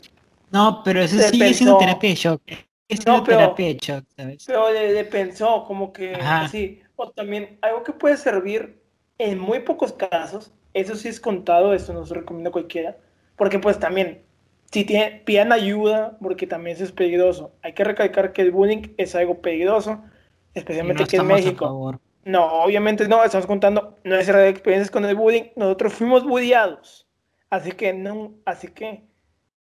No, pero eso sigue siendo terapia de shock. Es no, pero, terapia de shock, ¿sabes? Pero le, pensó, como que así. O también algo que puede servir en muy pocos casos eso sí es contado, eso no se recomienda a cualquiera, porque pues también, si tienen, pidan ayuda, porque también eso es peligroso. Hay que recalcar que el bullying es algo peligroso, especialmente aquí en México. No, obviamente no, estamos contando nuestras experiencias con el bullying, nosotros fuimos bulliados, así que no, así que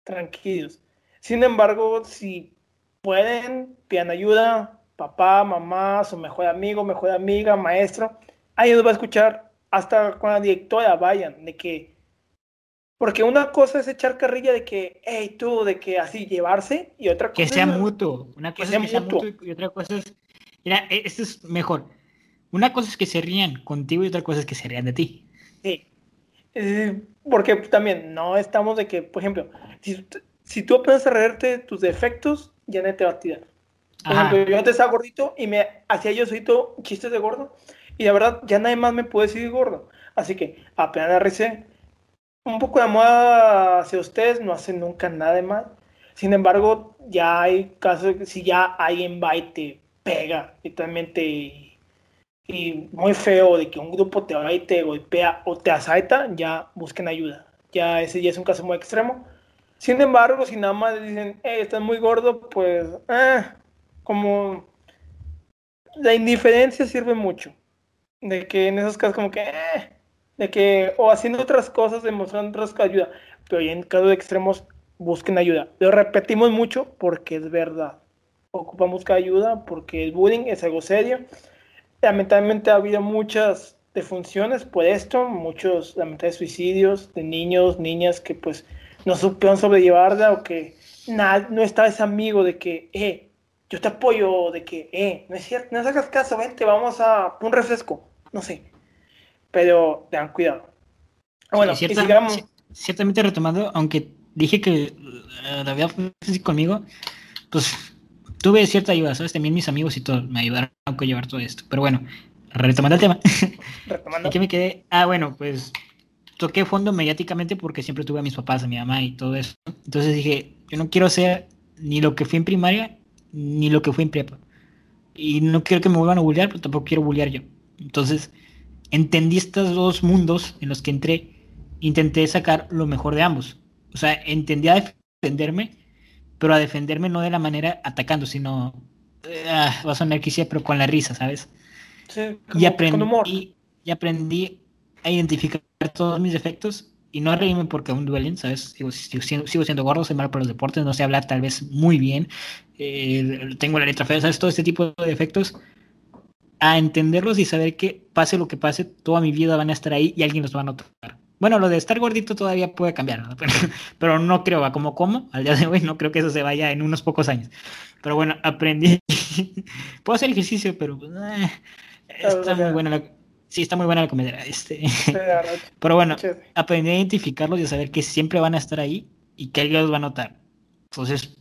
tranquilos. Sin embargo, si pueden, pidan ayuda, papá, mamá, su mejor amigo, mejor amiga, maestro, alguien nos va a escuchar, hasta con la directora vayan, de que, porque una cosa es echar carrilla de que, hey, tú, de que así llevarse, y otra cosa que sea mutuo, una cosa es que sea mutuo y otra cosa es, mira, e, esto es mejor, una cosa es que se rían contigo y otra cosa es que se rían de ti. Sí, eh, porque también no estamos de que, por ejemplo, si, si tú aprendes a reírte tus defectos, ya no te va a tirar. Por ejemplo, yo antes estaba gordito y me hacía yo solito chistes de gordo y la verdad, ya nadie más me puede decir gordo. Así que apenas RC, un poco de amor hacia ustedes no hace nunca nada de mal. Sin embargo, ya hay casos si ya alguien va y te pega literalmente y muy feo de que un grupo te va y te golpea o te asalta, ya busquen ayuda. Ya ese ya es un caso muy extremo. Sin embargo, si nada más dicen, hey, estás muy gordo, pues, eh, como la indiferencia sirve mucho de que en esos casos como que, eh, de que, o haciendo otras cosas, demostrando otras ayuda, pero en casos extremos busquen ayuda. Lo repetimos mucho porque es verdad. Ocupamos buscar ayuda porque el bullying es algo serio. Lamentablemente ha habido muchas defunciones por esto, muchos lamentablemente suicidios de niños, niñas que pues no supieron sobrellevarla o que nada, no estaba ese amigo de que, eh, yo te apoyo de que, eh, no es cierto, no hagas caso, vente, vamos a un refresco, no sé. Pero tengan cuidado. Bueno, y sigamos. Ciertamente retomando, aunque dije que la vida fue conmigo, pues tuve cierta ayuda, ¿sabes? También mis amigos y todo me ayudaron a llevar todo esto. Pero bueno, retomando el tema. Retomando. ¿Qué me quedé? Ah, bueno, pues toqué fondo mediáticamente porque siempre tuve a mis papás, a mi mamá y todo eso. Entonces dije, yo no quiero ser ni lo que fui en primaria ni lo que fue en prepa. Y no quiero que me vuelvan a bullear, pero tampoco quiero bullear yo. Entonces, entendí estos dos mundos en los que entré, intenté sacar lo mejor de ambos. O sea, entendí a defenderme, pero a defenderme no de la manera atacando, sino, ah, va a sonar quisiera, pero con la risa, ¿sabes? y, aprendí, y aprendí a identificar todos mis defectos y no reírme porque aún duelen, ¿sabes? Sigo, sigo, siendo gordo, soy malo para los deportes, no sé hablar tal vez muy bien, eh, tengo la letra fea, ¿sabes? Todo este tipo de defectos, a entenderlos y saber que pase lo que pase, toda mi vida van a estar ahí y alguien los va a notar. Bueno, lo de estar gordito todavía puede cambiar, pero, no creo, va como como, al día de hoy no creo que eso se vaya en unos pocos años. Pero bueno, aprendí. Puedo hacer ejercicio, pero pues, eh, está muy buena la, sí, está muy buena la comedia. Este. pero bueno, aprendí a identificarlos y a saber que siempre van a estar ahí y que alguien los va a notar. Entonces,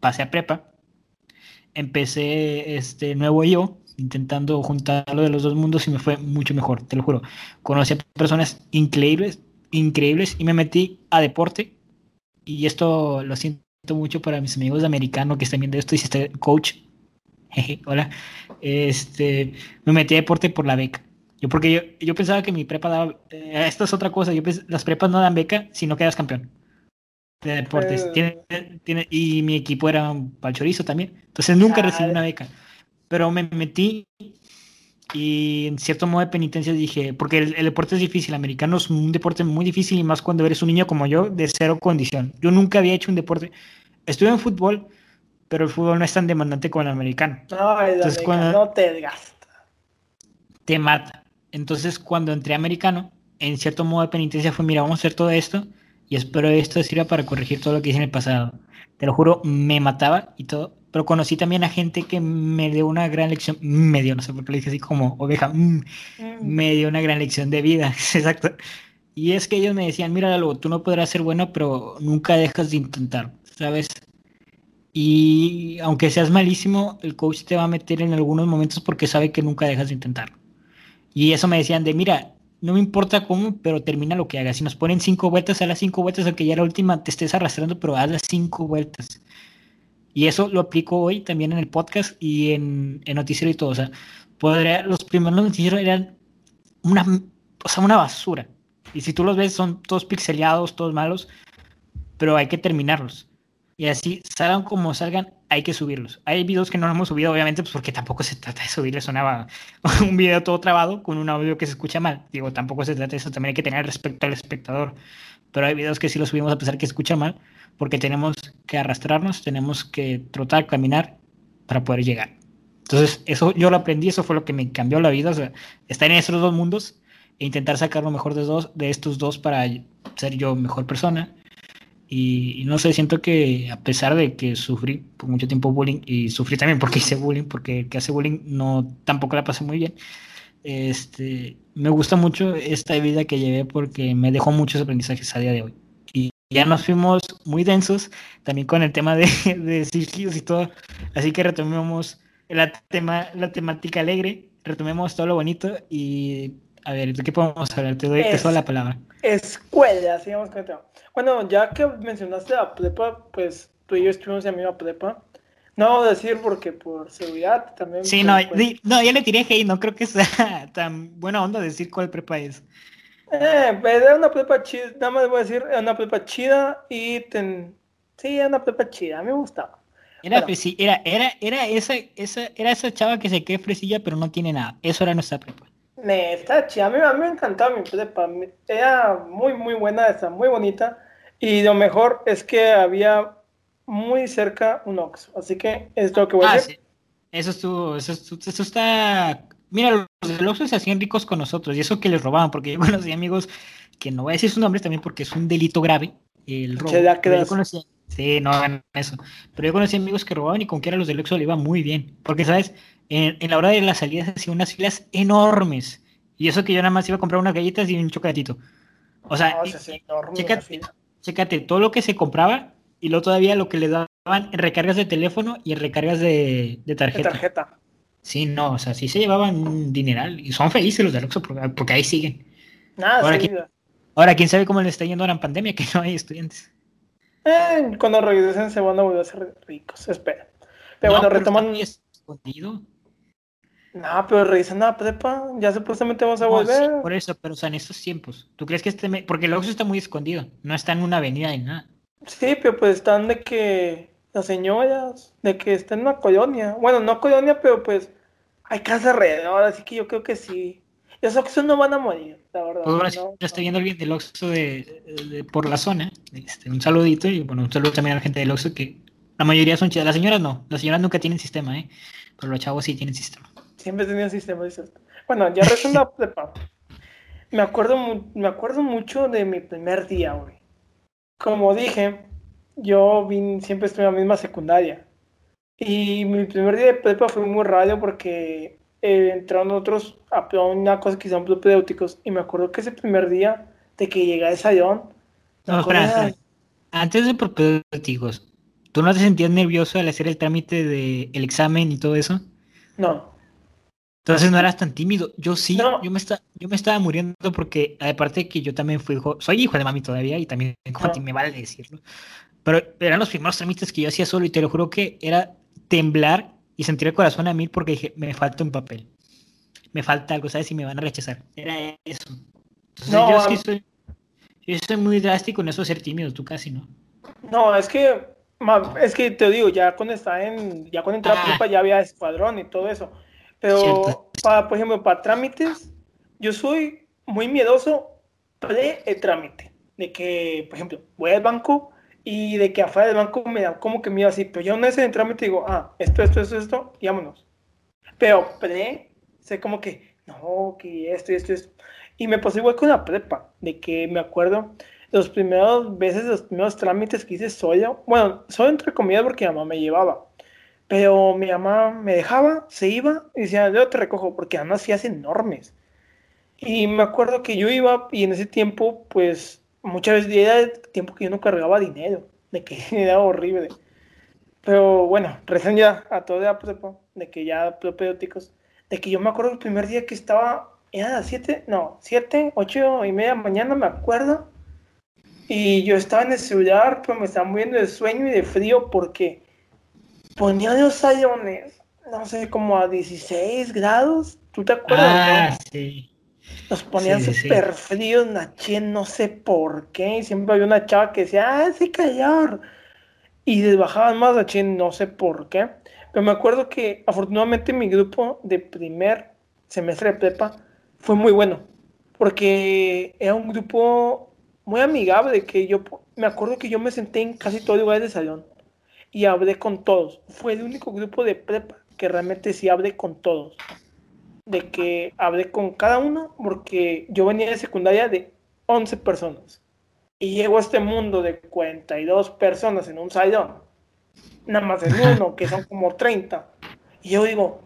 pasé a prepa, empecé este nuevo yo, intentando juntarlo de los dos mundos y me fue mucho mejor, te lo juro. Conocí a personas increíbles, increíbles y me metí a deporte y esto lo siento mucho para mis amigos de americano que están viendo esto y si este coach, hola, este, me metí a deporte por la beca. Yo porque yo, yo pensaba que mi prepa daba, eh, esta es otra cosa, yo las prepas no dan beca si no quedas campeón de deportes. Eh. Tiene, y mi equipo era un palchorizo también, entonces nunca recibí una beca pero me metí y en cierto modo de penitencia dije, porque el, deporte es difícil, el americano es un deporte muy difícil y más cuando eres un niño como yo de cero condición. Yo nunca había hecho un deporte, estuve en fútbol, pero el fútbol no es tan demandante como el americano. No, el Entonces, cuando no te desgasta. Te mata. Entonces cuando entré a americano, en cierto modo de penitencia fue, mira, vamos a hacer todo esto y espero esto sirva para corregir todo lo que hice en el pasado. Te lo juro, me mataba y todo, pero conocí también a gente que me dio una gran lección, me dio, no sé por qué le dije así como oveja, mm, mm. me dio una gran lección de vida, exacto. Y es que ellos me decían, mira, algo, tú no podrás ser bueno, pero nunca dejas de intentar, ¿sabes? Y aunque seas malísimo, el coach te va a meter en algunos momentos porque sabe que nunca dejas de intentar. Y eso me decían de, mira, no me importa cómo, pero termina lo que hagas. Si nos ponen cinco vueltas, a las cinco vueltas, aunque ya la última te estés arrastrando, pero haz las cinco vueltas. Y eso lo aplico hoy también en el podcast y en, en noticiero y todo. O sea, los primeros noticieros eran una, o una basura. Y si tú los ves, son todos pixeleados, todos malos, pero hay que terminarlos. Y así, salgan como salgan, hay que subirlos. Hay videos que no hemos subido, obviamente, pues porque tampoco se trata de subirles sonaba un video todo trabado con un audio que se escucha mal. Digo, tampoco se trata de eso, también hay que tener respeto al espectador. Pero hay videos que sí los subimos a pesar que se escucha mal, porque tenemos que arrastrarnos, tenemos que trotar, caminar para poder llegar. Entonces, eso yo lo aprendí, eso fue lo que me cambió la vida, o sea, estar en esos dos mundos e intentar sacar lo mejor de, dos, de estos dos para ser yo mejor persona. Y, no sé, siento que a pesar de que sufrí por mucho tiempo bullying y sufrí también porque hice bullying, porque el que hace bullying no tampoco la pasé muy bien. Este, me gusta mucho esta vida que llevé porque me dejó muchos aprendizajes a día de hoy ya nos fuimos muy densos también con el tema de, de y todo. Así que retomemos la, tema, la temática alegre, retomemos todo lo bonito y a ver, ¿de qué podemos hablar? Te doy, la palabra. Escuela, sigamos con el tema. Bueno, ya que mencionaste a prepa, pues tú y yo estuvimos en la misma prepa. No decir porque por seguridad también. Sí, no, pues no, ya le tiré hey, no creo que sea tan buena onda decir cuál prepa es. Eh, era una prepa chida, nada más voy a decir, era una prepa chida y ten... sí, era una prepa chida, me gustaba. Era, era, era, era, esa, esa, era esa chava que se quedó fresilla pero no tiene nada. Eso era nuestra prepa. Me está chida, a mí, a mí me encantaba mi prepa. Era muy, muy buena, esa, muy bonita. Y lo mejor es que había muy cerca un Ox. Así que es lo que voy a ah, decir. Eso, estuvo, eso, eso está Mira, los del Oxxo se hacían ricos con nosotros y eso que les robaban, porque yo conocí amigos que no voy a decir su nombre también porque es un delito grave el robo. Yo conocía, sí, no hagan eso. Pero yo conocí amigos que robaban y con que era los del Oxxo le iba muy bien. Porque, ¿sabes? En, la hora de las salidas hacían unas filas enormes. Y eso que yo nada más iba a comprar unas galletas y un chocolatito. O sea, chécate, todo lo que se compraba y luego todavía lo que le daban en recargas de teléfono y en recargas de, de tarjeta. De tarjeta. Sí, no, o sea, sí se llevaban un dineral y son felices los de Luxo porque, ahí siguen. Nada, ahora, ¿quién, ahora, ¿quién sabe cómo le está yendo ahora en pandemia que no hay estudiantes? Eh, cuando regresen se van a volver a ser ricos, espera. Pero bueno, retoman. escondido. No, pero regresen a prepa, ya supuestamente vamos a volver. por eso, pero o sea, en estos tiempos, ¿tú crees que este porque el Oxxo está muy escondido, no está en una avenida ni nada? Sí, pero pues están de que las señoras, de que está en una colonia, bueno, no colonia, pero pues hay casa alrededor, así que yo creo que sí. Los Oxxo no van a morir, la verdad. Pues bueno, no, ya estoy viendo alguien del Oxxo de, de- por la zona. Este, un saludito y bueno, un saludo también a la gente del Oxxo que la mayoría son chidas. Las señoras no, las señoras nunca tienen sistema, ¿eh? Pero los chavos sí tienen sistema. Siempre tenido sistema esto. Bueno, ya regresando a prepa. Me acuerdo, me acuerdo mucho de mi primer día, güey. Como dije, yo vine, siempre estuve en la misma secundaria. Y mi primer día de prepa fue muy raro porque eh, entraron otros a una cosa que llaman propedéuticos. Y me acuerdo que ese primer día de que llegué a salón, No, espera, de-. Antes de propedéuticos, ¿tú no te sentías nervioso al hacer el trámite del examen y todo eso? No, Entonces no eras tan tímido. Yo sí, No. yo, me está, yo me estaba muriendo porque, aparte de que yo también fui hijo, soy hijo de mami todavía y también No. me vale decirlo. Pero eran los primeros trámites que yo hacía solo y te lo juro que era temblar y sentir el corazón a mil porque dije, me falta un papel. Me falta algo, ¿sabes? Si me van a rechazar. Era eso. Entonces No, yo sí mí- soy, yo soy muy drástico en eso de ser tímido, tú casi no. No, es que, es que te digo, ya cuando está en, ya cuando entré a Ah. prepa ya había escuadrón y todo eso. Pero, Cierto. para, por ejemplo, para trámites, yo soy muy miedoso pre el trámite. De que, por ejemplo, voy al banco y de que afuera del banco me da como que miedo así. Pero yo una vez en el trámite digo, ah, esto, esto, esto, esto, y vámonos. Pero pre, sé como que, no, que esto esto, esto. Y me pasó igual con la prepa, de que me acuerdo los primeros veces, los primeros trámites que hice solo, bueno, solo entre comillas porque mi mamá me llevaba, pero mi mamá me dejaba, se iba y decía, yo te recojo, porque además hacías enormes. Y me acuerdo que yo iba y en ese tiempo, pues, muchas veces era el tiempo que yo no cargaba dinero, de que era horrible. Pero bueno, recién ya a todo de prepa, de que ya propedéuticos, de que yo me acuerdo el primer día que estaba, era a las 7, no, 7, 8 y media de la mañana, me acuerdo. Y yo estaba en el celular, pero me estaba muriendo de sueño y de frío porque ponía los salones, no sé, como a 16 grados. ¿Tú te acuerdas? Ah, sí. Los ponían Sí, sí, sí. súper fríos, Naché, no sé por qué. Y siempre había una chava que decía, ¡ah, ese calor! Y les bajaban más, Naché, no sé por qué. Pero me acuerdo que afortunadamente mi grupo de primer semestre de prepa fue muy bueno. Porque era un grupo muy amigable. Que yo me acuerdo que yo me senté en casi todos los lugares del salón. Y hablé con todos. Fue el único grupo de prepa que realmente sí hablé con todos de que hablé con cada uno porque yo venía de secundaria de 11 personas y llego a este mundo de 42 personas en un salón, nada más en uno, que son como 30. Y yo digo,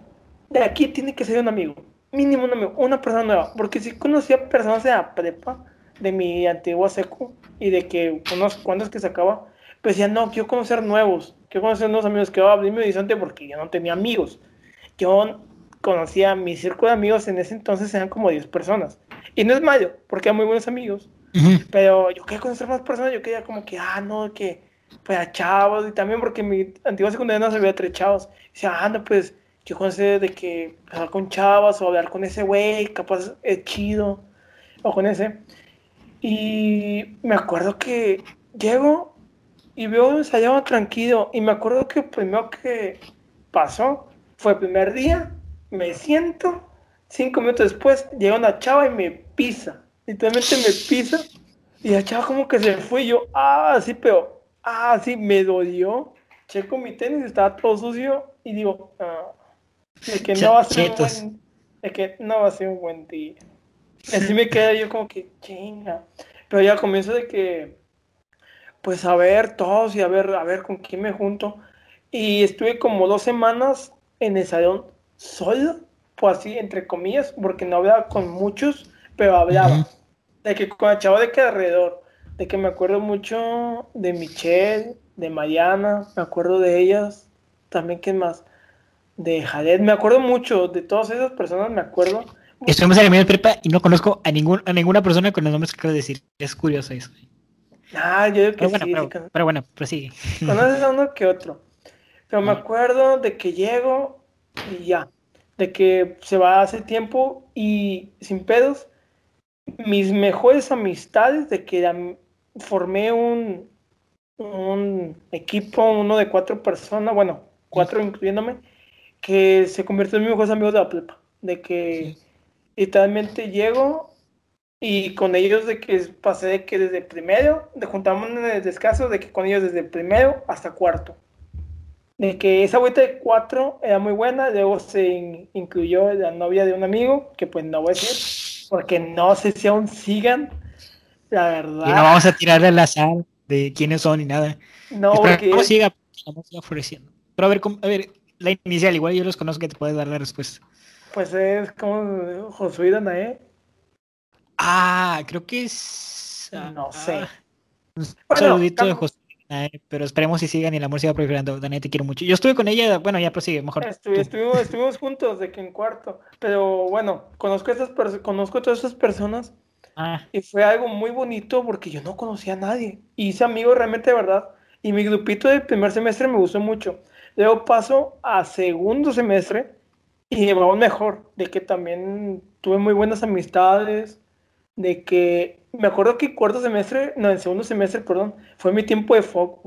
de aquí tiene que ser un amigo, mínimo un amigo, una persona nueva, porque si conocía personas de la prepa, de mi antigua secu, y de que unos cuantos que sacaba, pues decía, no, quiero conocer nuevos, quiero conocer nuevos amigos, que va a abrir mi horizonte porque yo no tenía amigos. Yo conocía mi círculo de amigos en ese entonces eran como 10 personas. Y no es malo, porque eran muy buenos amigos. Ujú. Pero yo quería conocer más personas, yo quería como que, ah, no, que, pues a chavos, y también porque en mi antigua secundaria no se veía tres chavos. Y decía, ah, no, pues yo conocer de que hablar con chavas o hablar con ese güey, capaz es chido, o con ese. Y me acuerdo que llego y veo un ensayo tranquilo, y me acuerdo que lo primero que pasó fue el primer día, me siento, cinco minutos después llega una chava y me pisa, literalmente me pisa, y la chava como que se fue, y yo, ah, sí, pero, ah, sí, me dolió, checo mi tenis, estaba todo sucio, y digo, ah, de que no va a ser un buen, de que no va a ser un buen día. Y así me quedé yo como que, chinga, pero ya comienzo de que, pues a ver todos y a ver, a ver con quién me junto, y estuve como dos semanas en el salón solo, pues así, entre comillas, porque no hablaba con muchos, pero hablaba. Ujú. De que con la chava de que alrededor, de que me acuerdo mucho de Michelle, de Mariana, me acuerdo de ellas, también, ¿quién más? De Jared, me acuerdo mucho de todas esas personas, me acuerdo. Estuvimos en la misma prepa y no conozco a, ningún, a ninguna persona con los nombres que de decir. Es curioso eso. Ah, yo digo que Pero bueno, sí, pero, sí, con- pero bueno, prosigue. conoces a uno que otro. Pero me acuerdo de que llego y ya, de que se va hace tiempo y sin pedos, mis mejores amistades, de que formé un, un equipo, uno de cuatro personas, bueno, cuatro incluyéndome, que se convirtió en mi mejor amigo de la prepa. De que literalmente llego y con ellos de que pasé de que desde primero, de juntamos en el descanso, de que con ellos desde primero hasta cuarto. De que esa vuelta de cuatro era muy buena, luego se incluyó la novia de un amigo, que pues no voy a decir, porque no sé si aún sigan, la verdad. Y no vamos a tirar al azar de quiénes son ni nada. No, porque... siga, siga floreciendo. Pero a ver, a ver, la inicial, igual yo los conozco que te puedes dar la respuesta. Pues es como Josué Danae. Ah, creo que es. No ah, sé. un saludito de Josué Danae, pero esperemos si sigan y el amor siga proliferando. Danae, te quiero mucho. Yo estuve con ella, bueno, ya prosigue, mejor. estuvimos, estuvimos juntos de que en cuarto. Pero bueno, conozco a, esas conozco a todas esas personas. Ah. Y fue algo muy bonito porque yo no conocía a nadie. Y hice amigos realmente de verdad. Y mi grupito del primer semestre me gustó mucho. Luego paso a segundo semestre y llevamos mejor, de que también tuve muy buenas amistades, de que me acuerdo que cuarto semestre, no, en segundo semestre, perdón, fue mi tiempo de folk,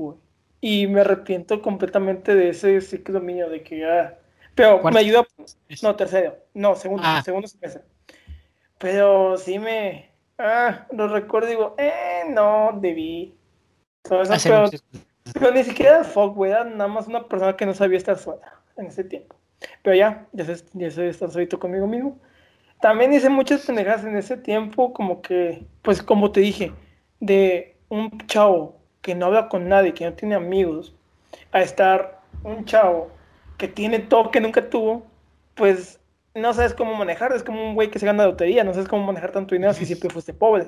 Y me arrepiento completamente de ese ciclo mío, de que ya... Pero me ayuda... No, tercero. No, segundo, ah. segundo semestre. Pero sí me... Ah, lo recuerdo y digo, eh, no, debí. Pero ni siquiera folk, güey, era nada más una persona que no sabía estar sola en ese tiempo. Pero ya, ya sé, ya sé estar solito conmigo mismo. También hice muchas pendejadas en ese tiempo, como que, pues como te dije, de un chavo que no habla con nadie, que no tiene amigos, a estar un chavo que tiene todo que nunca tuvo, pues no sabes cómo manejar. Es como un güey que se gana lotería, no sabes cómo manejar tanto dinero si siempre fuiste pobre.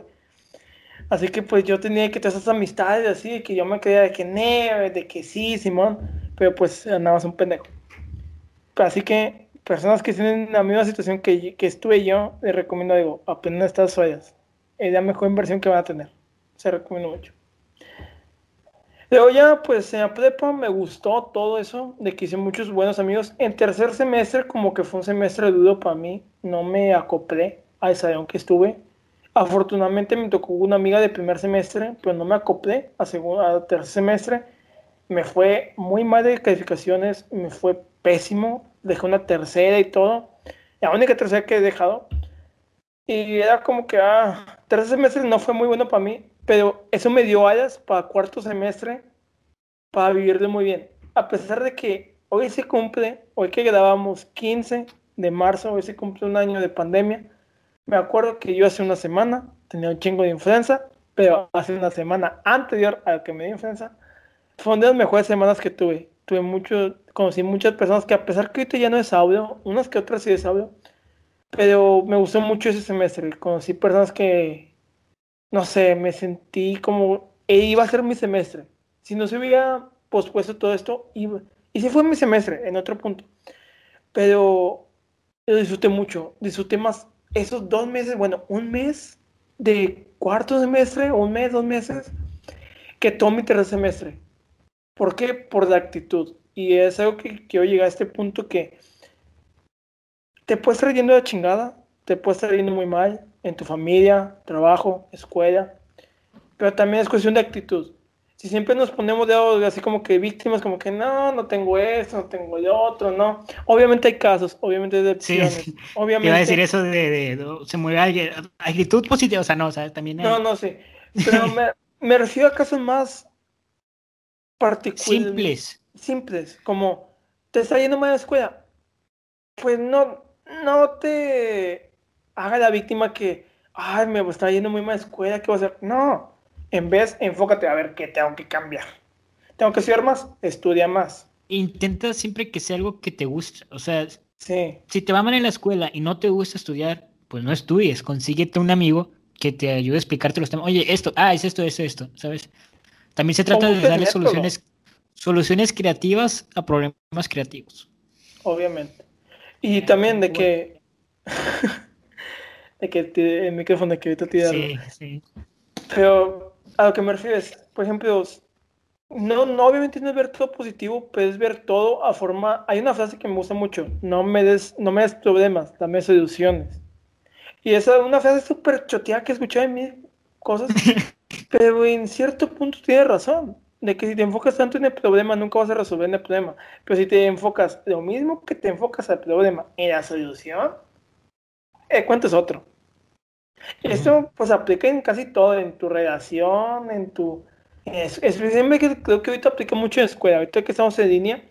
Así que pues yo tenía que tener esas amistades así, de que yo me creía de que neve, de que sí, Simón, pero pues andabas un pendejo. Así que personas que tienen la misma situación que, que estuve yo, les recomiendo, digo, aprender estas fallas. Es la mejor inversión que van a tener. Se recomiendo mucho. Luego ya, pues en la prepa me gustó todo eso, de que hice muchos buenos amigos. En tercer semestre, como que fue un semestre duro para mí, no me acoplé a esa que estuve Afortunadamente me tocó una amiga de primer semestre, pero no me acoplé a, segundo, a tercer semestre. Me fue muy mal de calificaciones, me fue pésimo. Dejé una tercera y todo. La única tercera que he dejado. Y era como que, ah, tercer semestre no fue muy bueno para mí, pero eso me dio alas para cuarto semestre para vivir de muy bien. A pesar de que hoy se cumple, hoy que grabamos 15 de marzo, hoy se cumple un año de pandemia me acuerdo que yo hace una semana tenía un chingo de influenza, pero hace una semana anterior a que me dio influenza, fue una de las mejores semanas que tuve. Tuve mucho, conocí muchas personas que a pesar que ahorita ya no es audio, unas que otras sí es audio, pero me gustó mucho ese semestre. Conocí personas que, no sé, me sentí como, iba a ser mi semestre. Si no se hubiera pospuesto todo esto, iba. Y sí fue mi semestre, en otro punto. Pero lo disfruté mucho, disfruté más esos dos meses, bueno, un mes de cuarto semestre, un mes, dos meses, que todo mi tercer semestre. ¿Por qué? Por la actitud. Y es algo que quiero llegar a este punto que te puedes estar yendo de chingada, te puedes estar yendo muy mal en tu familia, trabajo, escuela, pero también es cuestión de actitud si siempre nos ponemos de así como que víctimas, como que no, no tengo esto, no tengo el otro, no. Obviamente hay casos, obviamente hay decepciones. Sí, Obviamente. Iba a decir eso de, de, se mueve alguien, actitud positiva, o sea, no, o sea, también No, no, sí. Pero me, me, refiero a casos más particulares. Simples. Simples, como, ¿te está yendo mal a la escuela? Pues no, no te haga la víctima que, ay, me está yendo muy mal a la escuela, ¿qué voy a hacer? No en vez, enfócate a ver qué tengo que cambiar. Tengo que estudiar más, estudia más. Intenta siempre que sea algo que te guste. O sea, si te va mal en la escuela y no te gusta estudiar, pues no estudies. Consíguete un amigo que te ayude a explicarte los temas. Oye, esto, ah, es esto, es esto, ¿sabes? También se trata de darle soluciones, soluciones creativas a problemas creativos. Obviamente. Y también de que. de que el micrófono de que ahorita te Sí, sí. Pero a lo que me refiero es, por ejemplo, no, no obviamente no es ver todo positivo, pero es ver todo a forma... Hay una frase que me gusta mucho, no me des, no me des problemas, dame soluciones. Y esa es una frase súper choteada que he escuchado en mis cosas, pero en cierto punto tiene razón. De que si te enfocas tanto en el problema, nunca vas a resolver el problema. Pero si te enfocas, lo mismo que te enfocas al problema en la solución, el cuento es otro. Esto pues aplica en casi todo, en tu relación, en tu... Especialmente que creo que ahorita aplica mucho en escuela, ahorita que estamos en línea,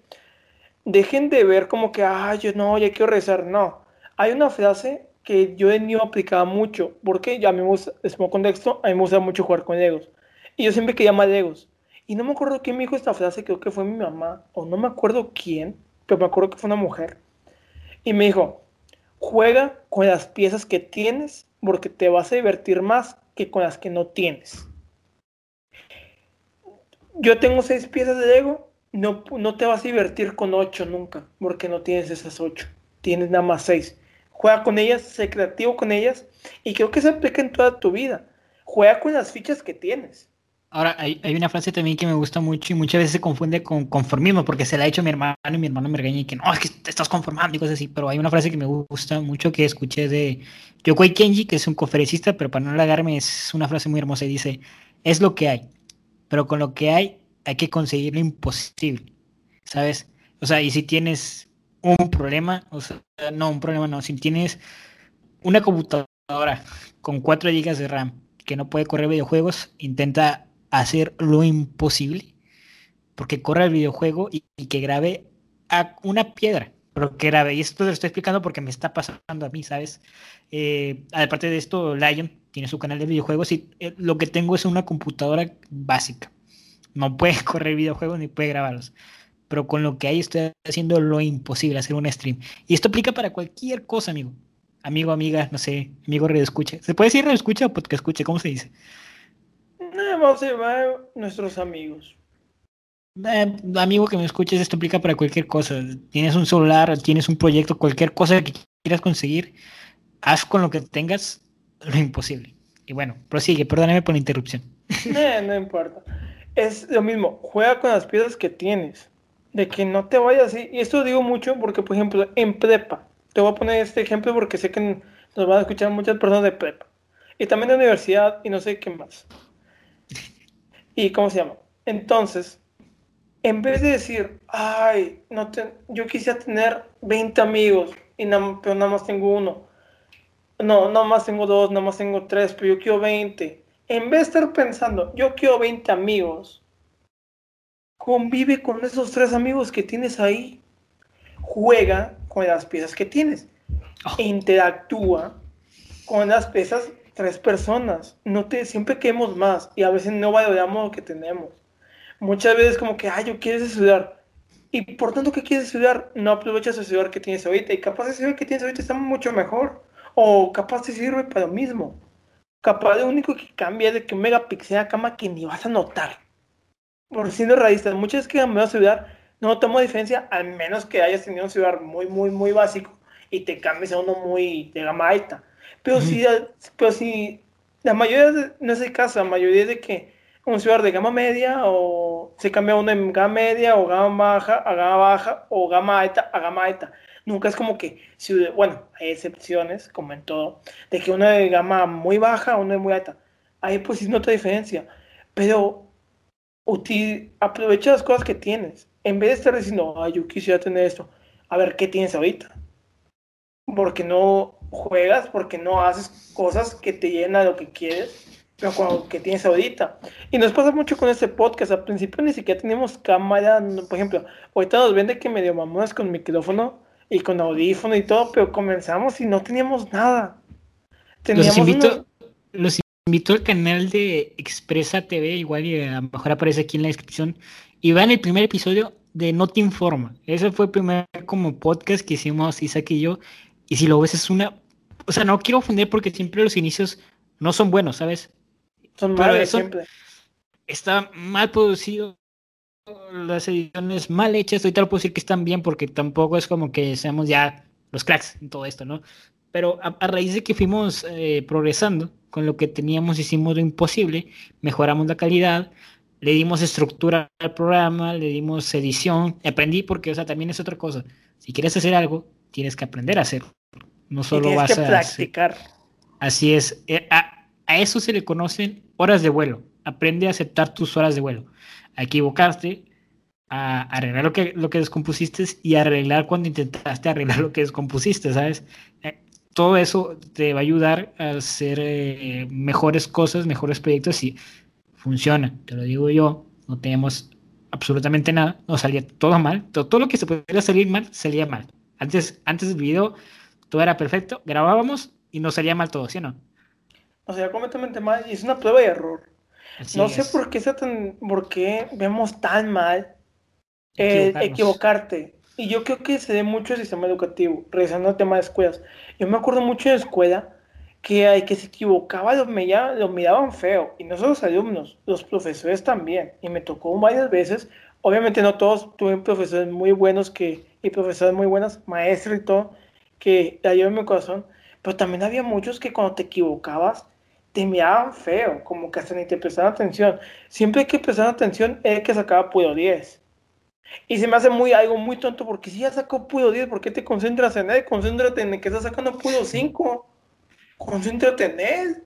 dejen de ver como que, ah, yo no, ya quiero rezar, no. Hay una frase que yo he niño aplicaba mucho, porque ya me gusta, es como contexto, a mí me gusta mucho jugar con Legos. Y yo siempre quería más Legos. Y no me acuerdo quién me dijo esta frase, creo que fue mi mamá, o no me acuerdo quién, pero me acuerdo que fue una mujer. Y me dijo, juega con las piezas que tienes porque te vas a divertir más que con las que no tienes. Yo tengo seis piezas de Lego, no, no te vas a divertir con ocho nunca, porque no tienes esas ocho, tienes nada más seis. Juega con ellas, sé creativo con ellas, y creo que se aplica en toda tu vida. Juega con las fichas que tienes. Ahora, hay, una frase también que me gusta mucho y muchas veces se confunde con conformismo, porque se la ha hecho mi hermano y mi hermano me regaña y que no, es que te estás conformando y cosas así, pero hay una frase que me gusta mucho que escuché de Yokoi Kenji, que es un conferencista, pero para no alargarme es una frase muy hermosa y dice, es lo que hay, pero con lo que hay hay que conseguir lo imposible, ¿sabes? O sea, y si tienes un problema, o sea, no, un problema no, si tienes una computadora con 4 GB de RAM que no puede correr videojuegos, intenta hacer lo imposible porque corra el videojuego y, que grabe a una piedra, pero que grabe. Y esto lo estoy explicando porque me está pasando a mí, ¿sabes? Eh, aparte de esto, Lion tiene su canal de videojuegos y eh, lo que tengo es una computadora básica. No puede correr videojuegos ni puede grabarlos. Pero con lo que hay estoy haciendo lo imposible, hacer un stream. Y esto aplica para cualquier cosa, amigo. Amigo, amiga, no sé, amigo red escucha. ¿Se puede decir red escucha o podcast escucha? ¿Cómo se dice? Vamos a llevar nuestros amigos. Eh, amigo que me escuches, esto aplica para cualquier cosa. Tienes un celular, tienes un proyecto, cualquier cosa que quieras conseguir, haz con lo que tengas lo imposible. Y bueno, prosigue, perdóname por la interrupción. No, no importa. Es lo mismo, juega con las piezas que tienes. De que no te vayas así. Y esto digo mucho porque, por ejemplo, en prepa, te voy a poner este ejemplo porque sé que nos van a escuchar muchas personas de prepa. Y también de universidad y no sé qué más. ¿Y cómo se llama? Entonces, en vez de decir, ay, no te, yo quisiera tener 20 amigos, y pero nada más tengo uno. No, nada más tengo dos, nada más tengo tres, pero yo quiero 20. En vez de estar pensando, yo quiero 20 amigos, convive con esos tres amigos que tienes ahí. Juega con las piezas que tienes. Oh. Interactúa con las piezas tres personas. No te, siempre queremos más y a veces no valoramos lo que tenemos. Muchas veces como que, ay, yo quiero estudiar. Y por tanto que quieres estudiar, no aprovechas el estudiar que tienes ahorita. Y capaz de estudiar que tienes ahorita está mucho mejor. O capaz te sirve para lo mismo. Capaz lo único que cambia es de que un megapíxel a cama que ni vas a notar. Por siendo realista, muchas veces que vas a estudiar, no tomo diferencia, al menos que hayas tenido un estudiar muy, muy, muy básico y te cambies a uno muy de gama alta. Pero, si, pero si la mayoría, de, no es el caso, la mayoría de que un ciudad de gama media o se cambia uno en gama media o gama baja a gama baja o gama alta a gama alta. Nunca es como que, bueno, hay excepciones, como en todo, de que uno de gama muy baja o uno de muy alta. Ahí pues sí nota diferencia. Pero aprovecha las cosas que tienes. En vez de estar diciendo, ay, yo quisiera tener esto, a ver qué tienes ahorita. Porque no, juegas porque no haces cosas que te llenan a lo que quieres, pero que tienes ahorita. Y nos pasa mucho con este podcast. Al principio ni siquiera tenemos cámara. Por ejemplo, ahorita nos vende que medio mamás con micrófono y con audífono y todo, pero comenzamos y no teníamos nada. los invito, los invito al canal de Expresa TV, igual y a lo mejor aparece aquí en la descripción. Y en el primer episodio de No Te Informa. Ese fue el primer como podcast que hicimos Isaac y yo. Y si lo ves es una o sea, no quiero ofender porque siempre los inicios no son buenos, ¿sabes? Son malos siempre. Está mal producido, las ediciones mal hechas, ahorita lo puedo decir que están bien porque tampoco es como que seamos ya los cracks en todo esto, ¿no? Pero a, raíz de que fuimos eh, progresando con lo que teníamos, hicimos lo imposible, mejoramos la calidad, le dimos estructura al programa, le dimos edición, aprendí porque, o sea, también es otra cosa. Si quieres hacer algo, tienes que aprender a hacerlo. No solo vas a practicar. Así es. Eh, a, eso se le conocen horas de vuelo. aprende a aceptar tus horas de vuelo, a equivocarte, a arreglar lo que, lo que descompusiste y arreglar cuando intentaste arreglar lo que descompusiste, ¿sabes? Eh, todo eso te va a ayudar a hacer eh, mejores cosas, mejores proyectos y funciona, te lo digo yo, no tenemos absolutamente nada, no salía todo mal, todo, todo lo que se podía salir mal, salía mal. Antes, antes del video todo era perfecto, grabábamos y nos salía mal todo, ¿sí o no? O sea, completamente mal y es una prueba de error. no sé por qué, tan, por qué vemos tan mal equivocarte. Y yo creo que se dé mucho el sistema educativo, regresando al tema de escuelas. Yo me acuerdo mucho de escuela que hay que se equivocaba lo, lo miraban feo. Y no solo los alumnos, los profesores también. Y me tocó varias veces. Obviamente no todos, tuve profesores muy buenos que, y profesores muy buenas, maestros y todo, que la en mi corazón. Pero también había muchos que cuando te equivocabas, te miraban feo, como que hasta ni te prestaban atención. Siempre hay que prestar atención el que sacaba puro 10. Y se me hace muy algo muy tonto porque si ya sacó puro 10, ¿por qué te concentras en él? Concéntrate en el que está sacando puro 5. Concéntrate en él.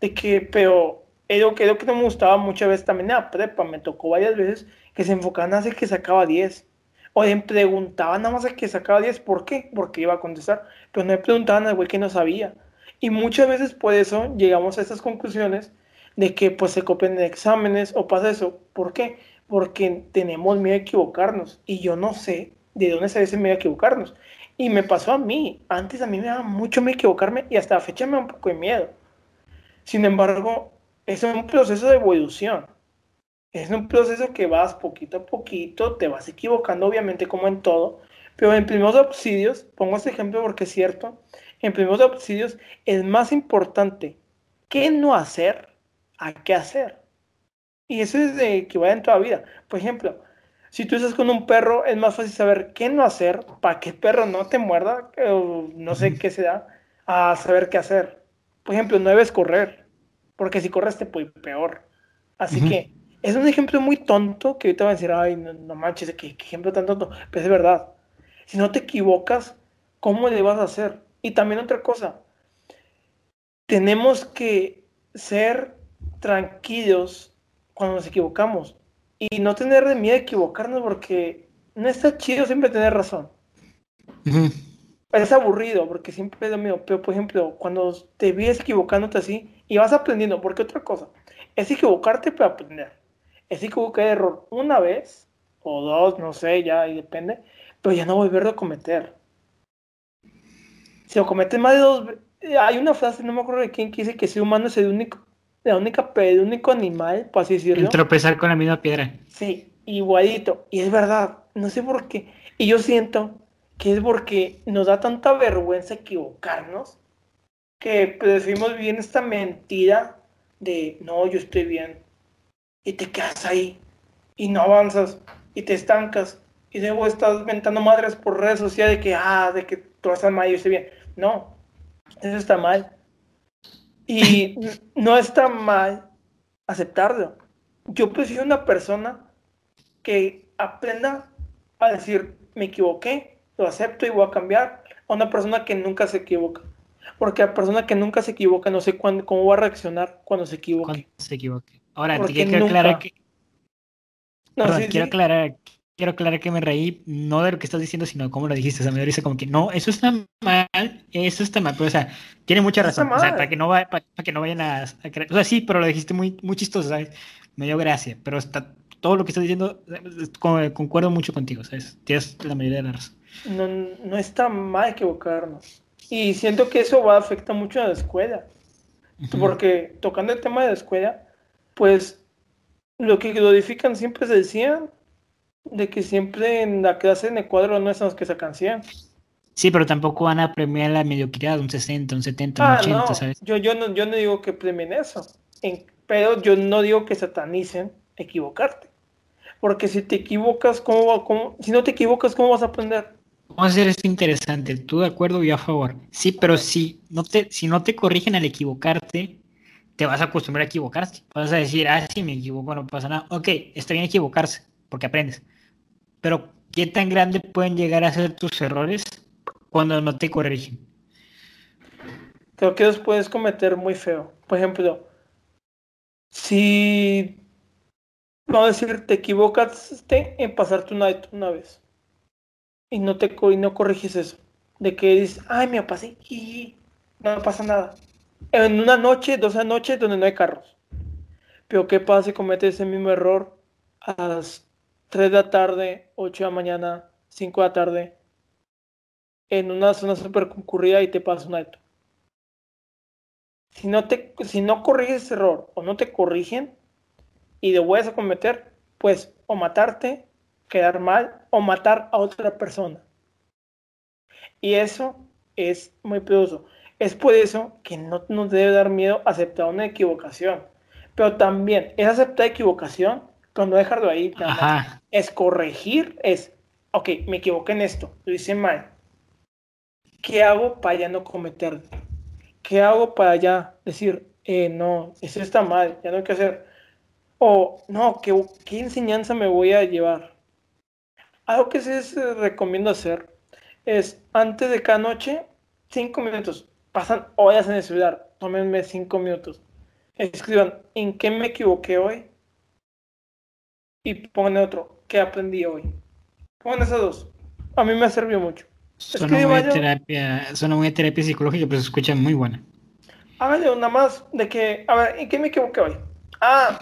De que, pero lo que, que no me gustaba muchas veces también en la prepa, me tocó varias veces que se enfocaban a hacer que sacaba 10. O le preguntaban nada más a que sacaba 10, ¿por qué? Porque iba a contestar. Pero no le preguntaban al güey que no sabía. Y muchas veces por eso llegamos a estas conclusiones de que pues se copian en exámenes o pasa eso. ¿Por qué? Porque tenemos miedo a equivocarnos. Y yo no sé de dónde se ese miedo a equivocarnos. Y me pasó a mí. Antes a mí me daba mucho miedo equivocarme y hasta la fecha me da un poco de miedo. Sin embargo, es un proceso de evolución. Es un proceso que vas poquito a poquito, te vas equivocando obviamente como en todo, pero en primeros auxilios, pongo este ejemplo porque es cierto, en primeros auxilios es más importante qué no hacer a qué hacer. Y eso es de que va en toda vida. Por ejemplo, si tú estás con un perro, es más fácil saber qué no hacer para que el perro no te muerda, o no sé qué se da, a saber qué hacer. Por ejemplo, no debes correr, porque si corres te puede peor. Así que es un ejemplo muy tonto que ahorita van a decir, ay, no, manches, ¿qué, qué ejemplo tan tonto. Pero es verdad. Si no te equivocas, ¿cómo le vas a hacer? Y también otra cosa, tenemos que ser tranquilos cuando nos equivocamos y no tener de miedo a equivocarnos porque no está chido siempre tener razón. Es aburrido porque siempre es lo mío. Pero, por ejemplo, cuando te ves equivocándote así y vas aprendiendo, porque otra cosa, es equivocarte para aprender. Es equivocar error una vez o dos, no sé, ya y depende, pero ya no volverlo a cometer si lo cometes más de dos hay una frase, no me acuerdo de quién, que dice que ser humano es el único, la única, el único animal, por así decirlo. El tropezar con la misma piedra. Sí, igualito. Y es verdad, no sé por qué. Y yo siento que es porque nos da tanta vergüenza equivocarnos que preferimos vivir esta mentira de no, yo estoy bien. Y te quedas ahí y no avanzas y te estancas. Y luego estás ventando madres por redes sociales de que, ah, de que tú estás mal y yo estoy bien no, eso está mal. Y no está mal aceptarlo. Yo prefiero una persona que aprenda a decir, me equivoqué, lo acepto y voy a cambiar, a una persona que nunca se equivoca. Porque la persona que nunca se equivoca, no sé cuándo, cómo va a reaccionar cuando se equivoque. se equivoque. Ahora, quiero aclarar que... No, quiero aclarar quiero aclarar que me reí, no de lo que estás diciendo, sino de cómo lo dijiste. O sea, me dice como que no, eso está mal, eso está mal. Pero, o sea, tiene mucha razón. O sea, para que no, para, que no vayan a, creer. O sea, sí, pero lo dijiste muy, muy chistoso, ¿sabes? Me dio gracia. Pero está, todo lo que estás diciendo, concuerdo mucho contigo, ¿sabes? Tienes la mayoría de la razón. No, no está mal equivocarnos. Y siento que eso va a afectar mucho a la escuela. Porque tocando el tema de la escuela, pues lo que codifican siempre se decían de que siempre en la clase en el cuadro no es los que sacan 100. Sí, pero tampoco van a premiar la mediocridad, un 60, un 70, un 80, ah, ¿sabes? Yo, yo, no, yo no digo que premien eso, pero yo no digo que satanicen equivocarte. Porque si te equivocas, ¿cómo, cómo, si no te equivocas, ¿cómo vas a aprender? Vamos a hacer esto interesante, tú de acuerdo y a favor. Sí, pero si no te, si no te corrigen al equivocarte, te vas a acostumbrar a equivocarte. Vas a decir, ah, sí, me equivoco, no pasa nada. Ok, está bien equivocarse, porque aprendes. Pero, ¿qué tan grande pueden llegar a ser tus errores cuando no te corrigen? Creo que los puedes cometer muy feo. Por ejemplo, Si, vamos a decir, te equivocaste en pasarte una, una vez y no, te, y no corriges eso, de que dices, ay, me pasé y no pasa nada. En una noche, dos noches donde no hay carros. Pero ¿qué pasa si cometes ese mismo error a las 3 de la tarde, 8 de la mañana, 5 de la tarde, en una zona súper concurrida y te pasa un alto? Si no, te, si no corriges ese error o no te corrigen y de vuelves a cometer, pues o matarte, quedar mal o matar a otra persona. Y eso es muy peligroso. Es por eso que no nos debe dar miedo aceptar una equivocación. Pero también es aceptar equivocación cuando dejarlo ahí. Es corregir, es, ok, me equivoqué en esto, lo hice mal. ¿Qué hago para ya no cometer? ¿Qué hago para ya decir, eh, no, eso está mal, ya no hay que hacer? O, no, ¿qué, qué enseñanza me voy a llevar? Algo que se recomiendo hacer es, antes de cada noche, cinco minutos, pasan horas en el celular, tómenme cinco minutos. Escriban en qué me equivoqué hoy y pongan otro, qué aprendí hoy. Pongan esas dos. A mí me ha servido mucho. Suena muy, terapia, suena muy terapia psicológica, pero se escucha muy buena. Háganle una más de que, a ver, ¿en qué me equivoqué hoy? Ah,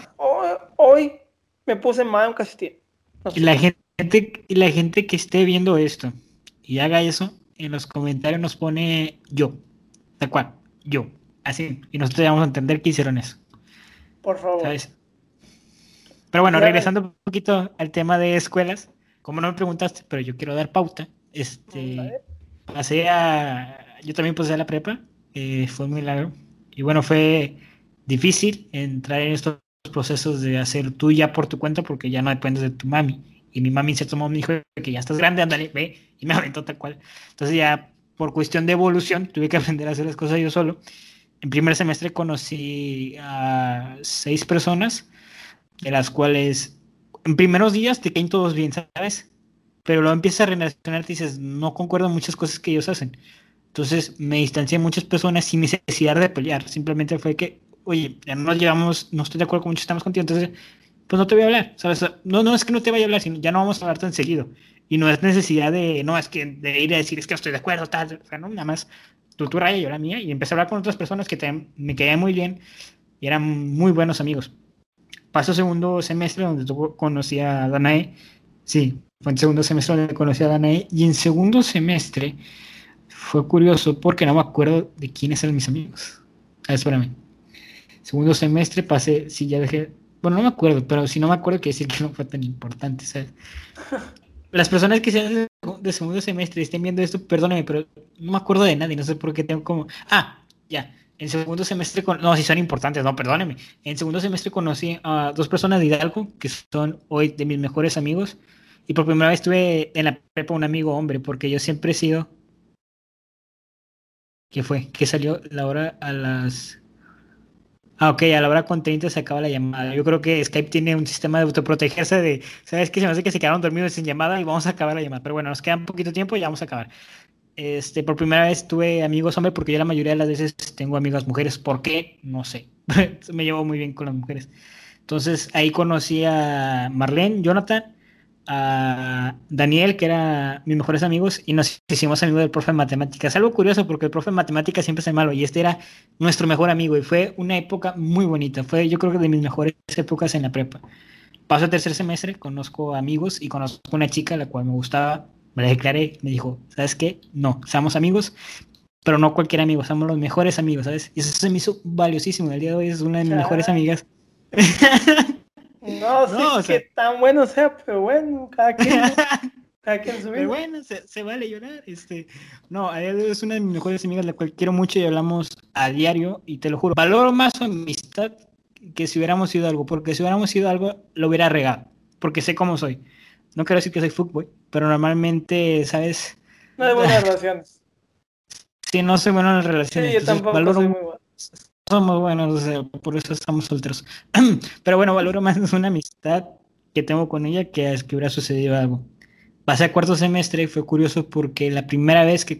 hoy, me puse mal un castillo. Y la gente, y la gente que esté viendo esto y haga eso, en los comentarios nos pone yo. ¿De cuál? Yo. Así. Y nosotros vamos a entender que hicieron eso. Por favor. ¿Sabes? Pero bueno, regresando un poquito al tema de escuelas, como no me preguntaste, pero yo quiero dar pauta. Este, pasé a. Yo también pasé a la prepa. Eh, fue muy largo. Y bueno, fue difícil entrar en estos procesos de hacer tú ya por tu cuenta porque ya no dependes de tu mami. Y mi mami cierto modo me dijo que ya estás grande, ándale, ve. Y me aventó tal cual. Entonces ya por cuestión de evolución, tuve que aprender a hacer las cosas yo solo. En primer semestre conocí a seis personas, de las cuales en primeros días te caen todos bien, ¿sabes? Pero luego empiezas a relacionarte y dices, no concuerdo en muchas cosas que ellos hacen. Entonces me distancié de muchas personas sin necesidad de pelear. Simplemente fue que, oye, ya no nos llevamos, no estoy de acuerdo con muchos temas contigo, entonces, pues no te voy a hablar, ¿sabes? No, no es que no te vaya a hablar, sino ya no vamos a hablar tan seguido. Y no es necesidad de, no, es que de ir a decir, es que estoy de acuerdo, tal, o sea, no, nada más tú, tú raya, yo la mía, y empecé a hablar con otras personas que me caían muy bien y eran muy buenos amigos. Pasó segundo semestre donde conocí a Danae, sí, fue en segundo semestre donde conocí a Danae, y en segundo semestre fue curioso porque no me acuerdo de quiénes eran mis amigos. Ah, espérame. Segundo semestre pasé, sí, ya dejé, bueno, no me acuerdo, pero si no me acuerdo, que decir que no fue tan importante, ¿sabes? las personas que sean de segundo semestre y estén viendo esto, perdóname, pero no me acuerdo de nadie, no sé por qué tengo como... Ah, ya, en segundo semestre, con... no, si son importantes, no, perdóneme. En segundo semestre conocí a dos personas de Hidalgo que son hoy de mis mejores amigos. Y por primera vez tuve en la prepa un amigo hombre, porque yo siempre he sido... ¿Qué fue? Que salió la hora a las Ah, ok, a la hora con 30 se acaba la llamada. Yo creo que Skype tiene un sistema de autoprotegerse de, ¿sabes qué? Se me hace que se quedaron dormidos sin llamada y vamos a acabar la llamada. Pero bueno, nos queda un poquito tiempo y ya vamos a acabar. Este, por primera vez tuve amigos hombres porque yo la mayoría de las veces tengo amigas mujeres. ¿Por qué? No sé. me llevo muy bien con las mujeres. Entonces ahí conocí a Marlene, Jonathan, a Daniel, que era mis mejores amigos, y nos hicimos amigos del profe de matemáticas. Algo curioso porque el profe de matemáticas siempre es malo y este era nuestro mejor amigo y fue una época muy bonita. Fue yo creo que de mis mejores épocas en la prepa. Paso el tercer semestre, conozco amigos y conozco una chica a la cual me gustaba, me la declaré, me dijo, ¿sabes qué? No, somos amigos, pero no cualquier amigo, somos los mejores amigos, ¿sabes? Y eso se me hizo valiosísimo. El día de hoy es una de mis mejores amigas. No, no sé qué tan bueno sea, pero bueno, cada quien. cada quien su Pero bueno, se, vale llorar. Este, no, es una de mis mejores amigas, la cual quiero mucho y hablamos a diario. Y te lo juro, valoro más su amistad que si hubiéramos sido algo, porque si hubiéramos sido algo, lo hubiera regado, porque sé cómo soy. No quiero decir que soy fútbol, pero normalmente, ¿sabes? No hay buenas relaciones. Sí, no soy bueno en las relaciones. Sí, yo tampoco soy muy bueno somos buenos, por eso estamos solteros. Pero bueno, valoro más una amistad que tengo con ella que es que hubiera sucedido algo. Pasé a cuarto semestre y fue curioso porque la primera vez que,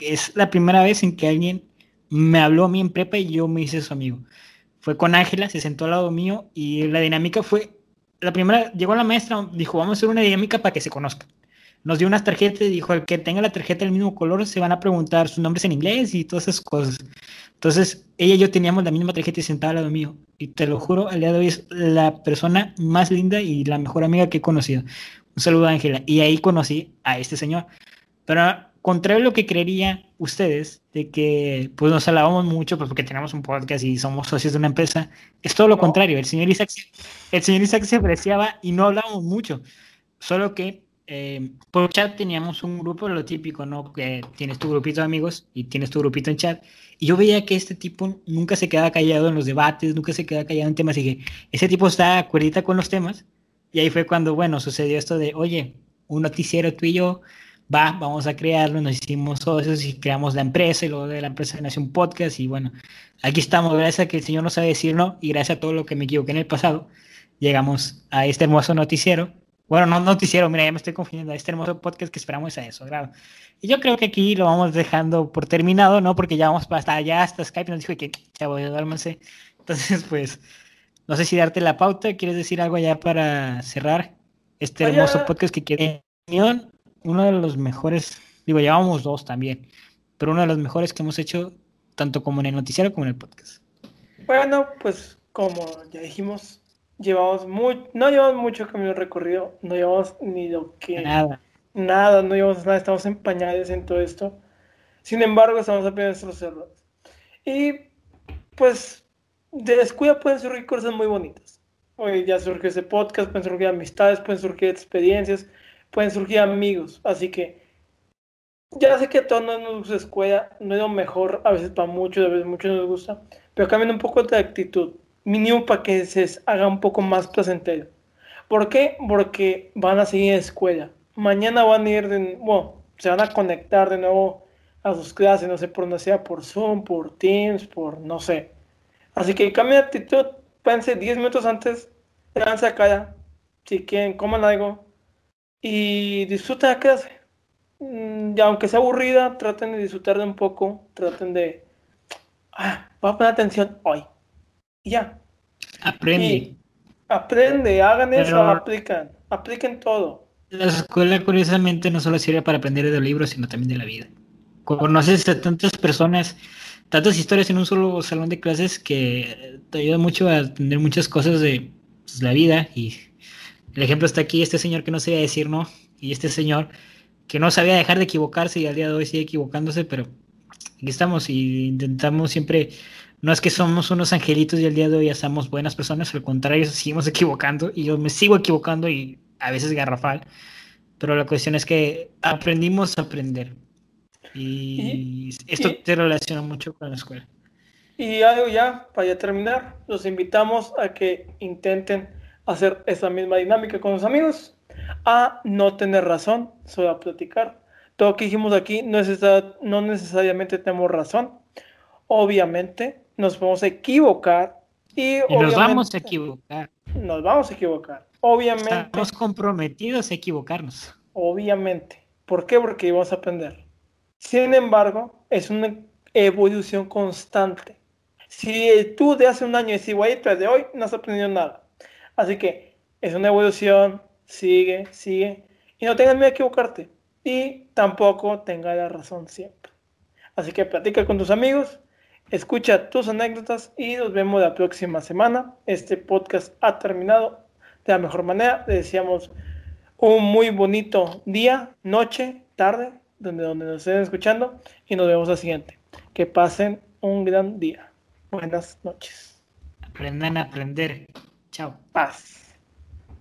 es la primera vez en que alguien me habló a mí en prepa y yo me hice su amigo. fue con Ángela, se sentó al lado mío y la dinámica fue, la primera, llegó la maestra, dijo, vamos a hacer una dinámica para que se conozcan. Nos dio unas tarjetas y dijo, el que tenga la tarjeta del mismo color se van a preguntar sus nombres en inglés y todas esas cosas. Entonces, ella y yo teníamos la misma tarjeta y sentada al lado mío. Y te lo juro, al día de hoy es la persona más linda y la mejor amiga que he conocido. Un saludo a Ángela. Y ahí conocí a este señor. Pero contrario a lo que creerían ustedes, de que pues nos alabamos mucho pues, porque tenemos un podcast y somos socios de una empresa, es todo lo contrario. El señor, Isaac, el señor Isaac se apreciaba y no hablábamos mucho. Solo que eh, por chat teníamos un grupo, lo típico, ¿no? Que tienes tu grupito de amigos y tienes tu grupito en chat. Y yo veía que este tipo nunca se quedaba callado en los debates, nunca se quedaba callado en temas. Y que ese tipo está acuerdita con los temas. Y ahí fue cuando, bueno, sucedió esto de, oye, un noticiero tú y yo, va, vamos a crearlo, nos hicimos socios y creamos la empresa y luego de la empresa nació un podcast y bueno, aquí estamos, gracias a que el Señor no sabe decir no y gracias a todo lo que me equivoqué en el pasado, llegamos a este hermoso noticiero. Bueno, no noticiero, mira, ya me estoy confundiendo, este hermoso podcast que esperamos a eso, claro. Y yo creo que aquí lo vamos dejando por terminado, ¿no? Porque ya vamos hasta allá, hasta Skype nos dijo que chavo, duérmanse. Entonces, pues, no sé si darte la pauta, ¿quieres decir algo ya para cerrar este hermoso podcast que quiere uno de los mejores, digo, llevamos dos también, pero uno de los mejores que hemos hecho, tanto como en el noticiero como en el podcast. Bueno, pues como ya dijimos, llevamos muy, no llevamos mucho camino recorrido, no llevamos ni lo que... Nada. Nada, no llevamos nada, estamos empañados en todo esto. Sin embargo, estamos aprendiendo nuestros errores. Y pues de descuida pueden surgir cosas muy bonitas. Hoy ya surgió ese podcast, pueden surgir amistades, pueden surgir experiencias, pueden surgir amigos. Así que ya sé que a todos nos gusta escuela, no es lo mejor, a veces para muchos, a veces muchos nos gusta, pero cambien un poco de actitud, mínimo para que se haga un poco más placentero. ¿Por qué? Porque van a seguir en escuela. Mañana van a ir, de, bueno, se van a conectar de nuevo a sus clases, no sé por dónde sea, por Zoom, por Teams, por no sé. Así que cambien de actitud, pense 10 minutos antes, danse a cara, si quieren, coman algo, y disfruten la clase. Mm, y aunque sea aburrida, traten de disfrutar de un poco, traten de, ah, voy a poner atención hoy. Y ya. Aprende. aprende, hagan eso, aplican, apliquen todo. La escuela, curiosamente, no solo sirve para aprender de los libros, sino también de la vida. Conoces a tantas personas, tantas historias en un solo salón de clases que te ayuda mucho a aprender muchas cosas de pues, la vida y el ejemplo está aquí, este señor que no sabía decir no, y este señor que no sabía dejar de equivocarse y al día de hoy sigue equivocándose, pero aquí estamos y intentamos siempre, no es que somos unos angelitos y al día de hoy ya somos buenas personas, al contrario, seguimos equivocando y yo me sigo equivocando y a veces garrafal, pero la cuestión es que aprendimos a aprender y, esto te relaciona mucho con la escuela. Y algo ya, para ya terminar, los invitamos a que intenten hacer esa misma dinámica con los amigos, a no tener razón, solo a platicar. Todo lo que dijimos aquí no, es, no necesariamente tenemos razón. Obviamente nos podemos equivocar y, nos vamos a equivocar. Nos vamos a equivocar. Obviamente. Estamos comprometidos a equivocarnos. Obviamente. ¿Por qué? Porque vamos a aprender. Sin embargo, es una evolución constante. Si tú de hace un año es igualito de hoy, no has aprendido nada. Así que es una evolución, sigue, sigue. Y no tengas miedo a equivocarte. Y tampoco tenga la razón siempre. Así que platica con tus amigos, escucha tus anécdotas y nos vemos la próxima semana. Este podcast ha terminado de la mejor manera. Le deseamos un muy bonito día, noche, tarde, donde, donde nos estén escuchando. Y nos vemos al siguiente. Que pasen un gran día. Buenas noches. Aprendan a aprender. Chao. Paz.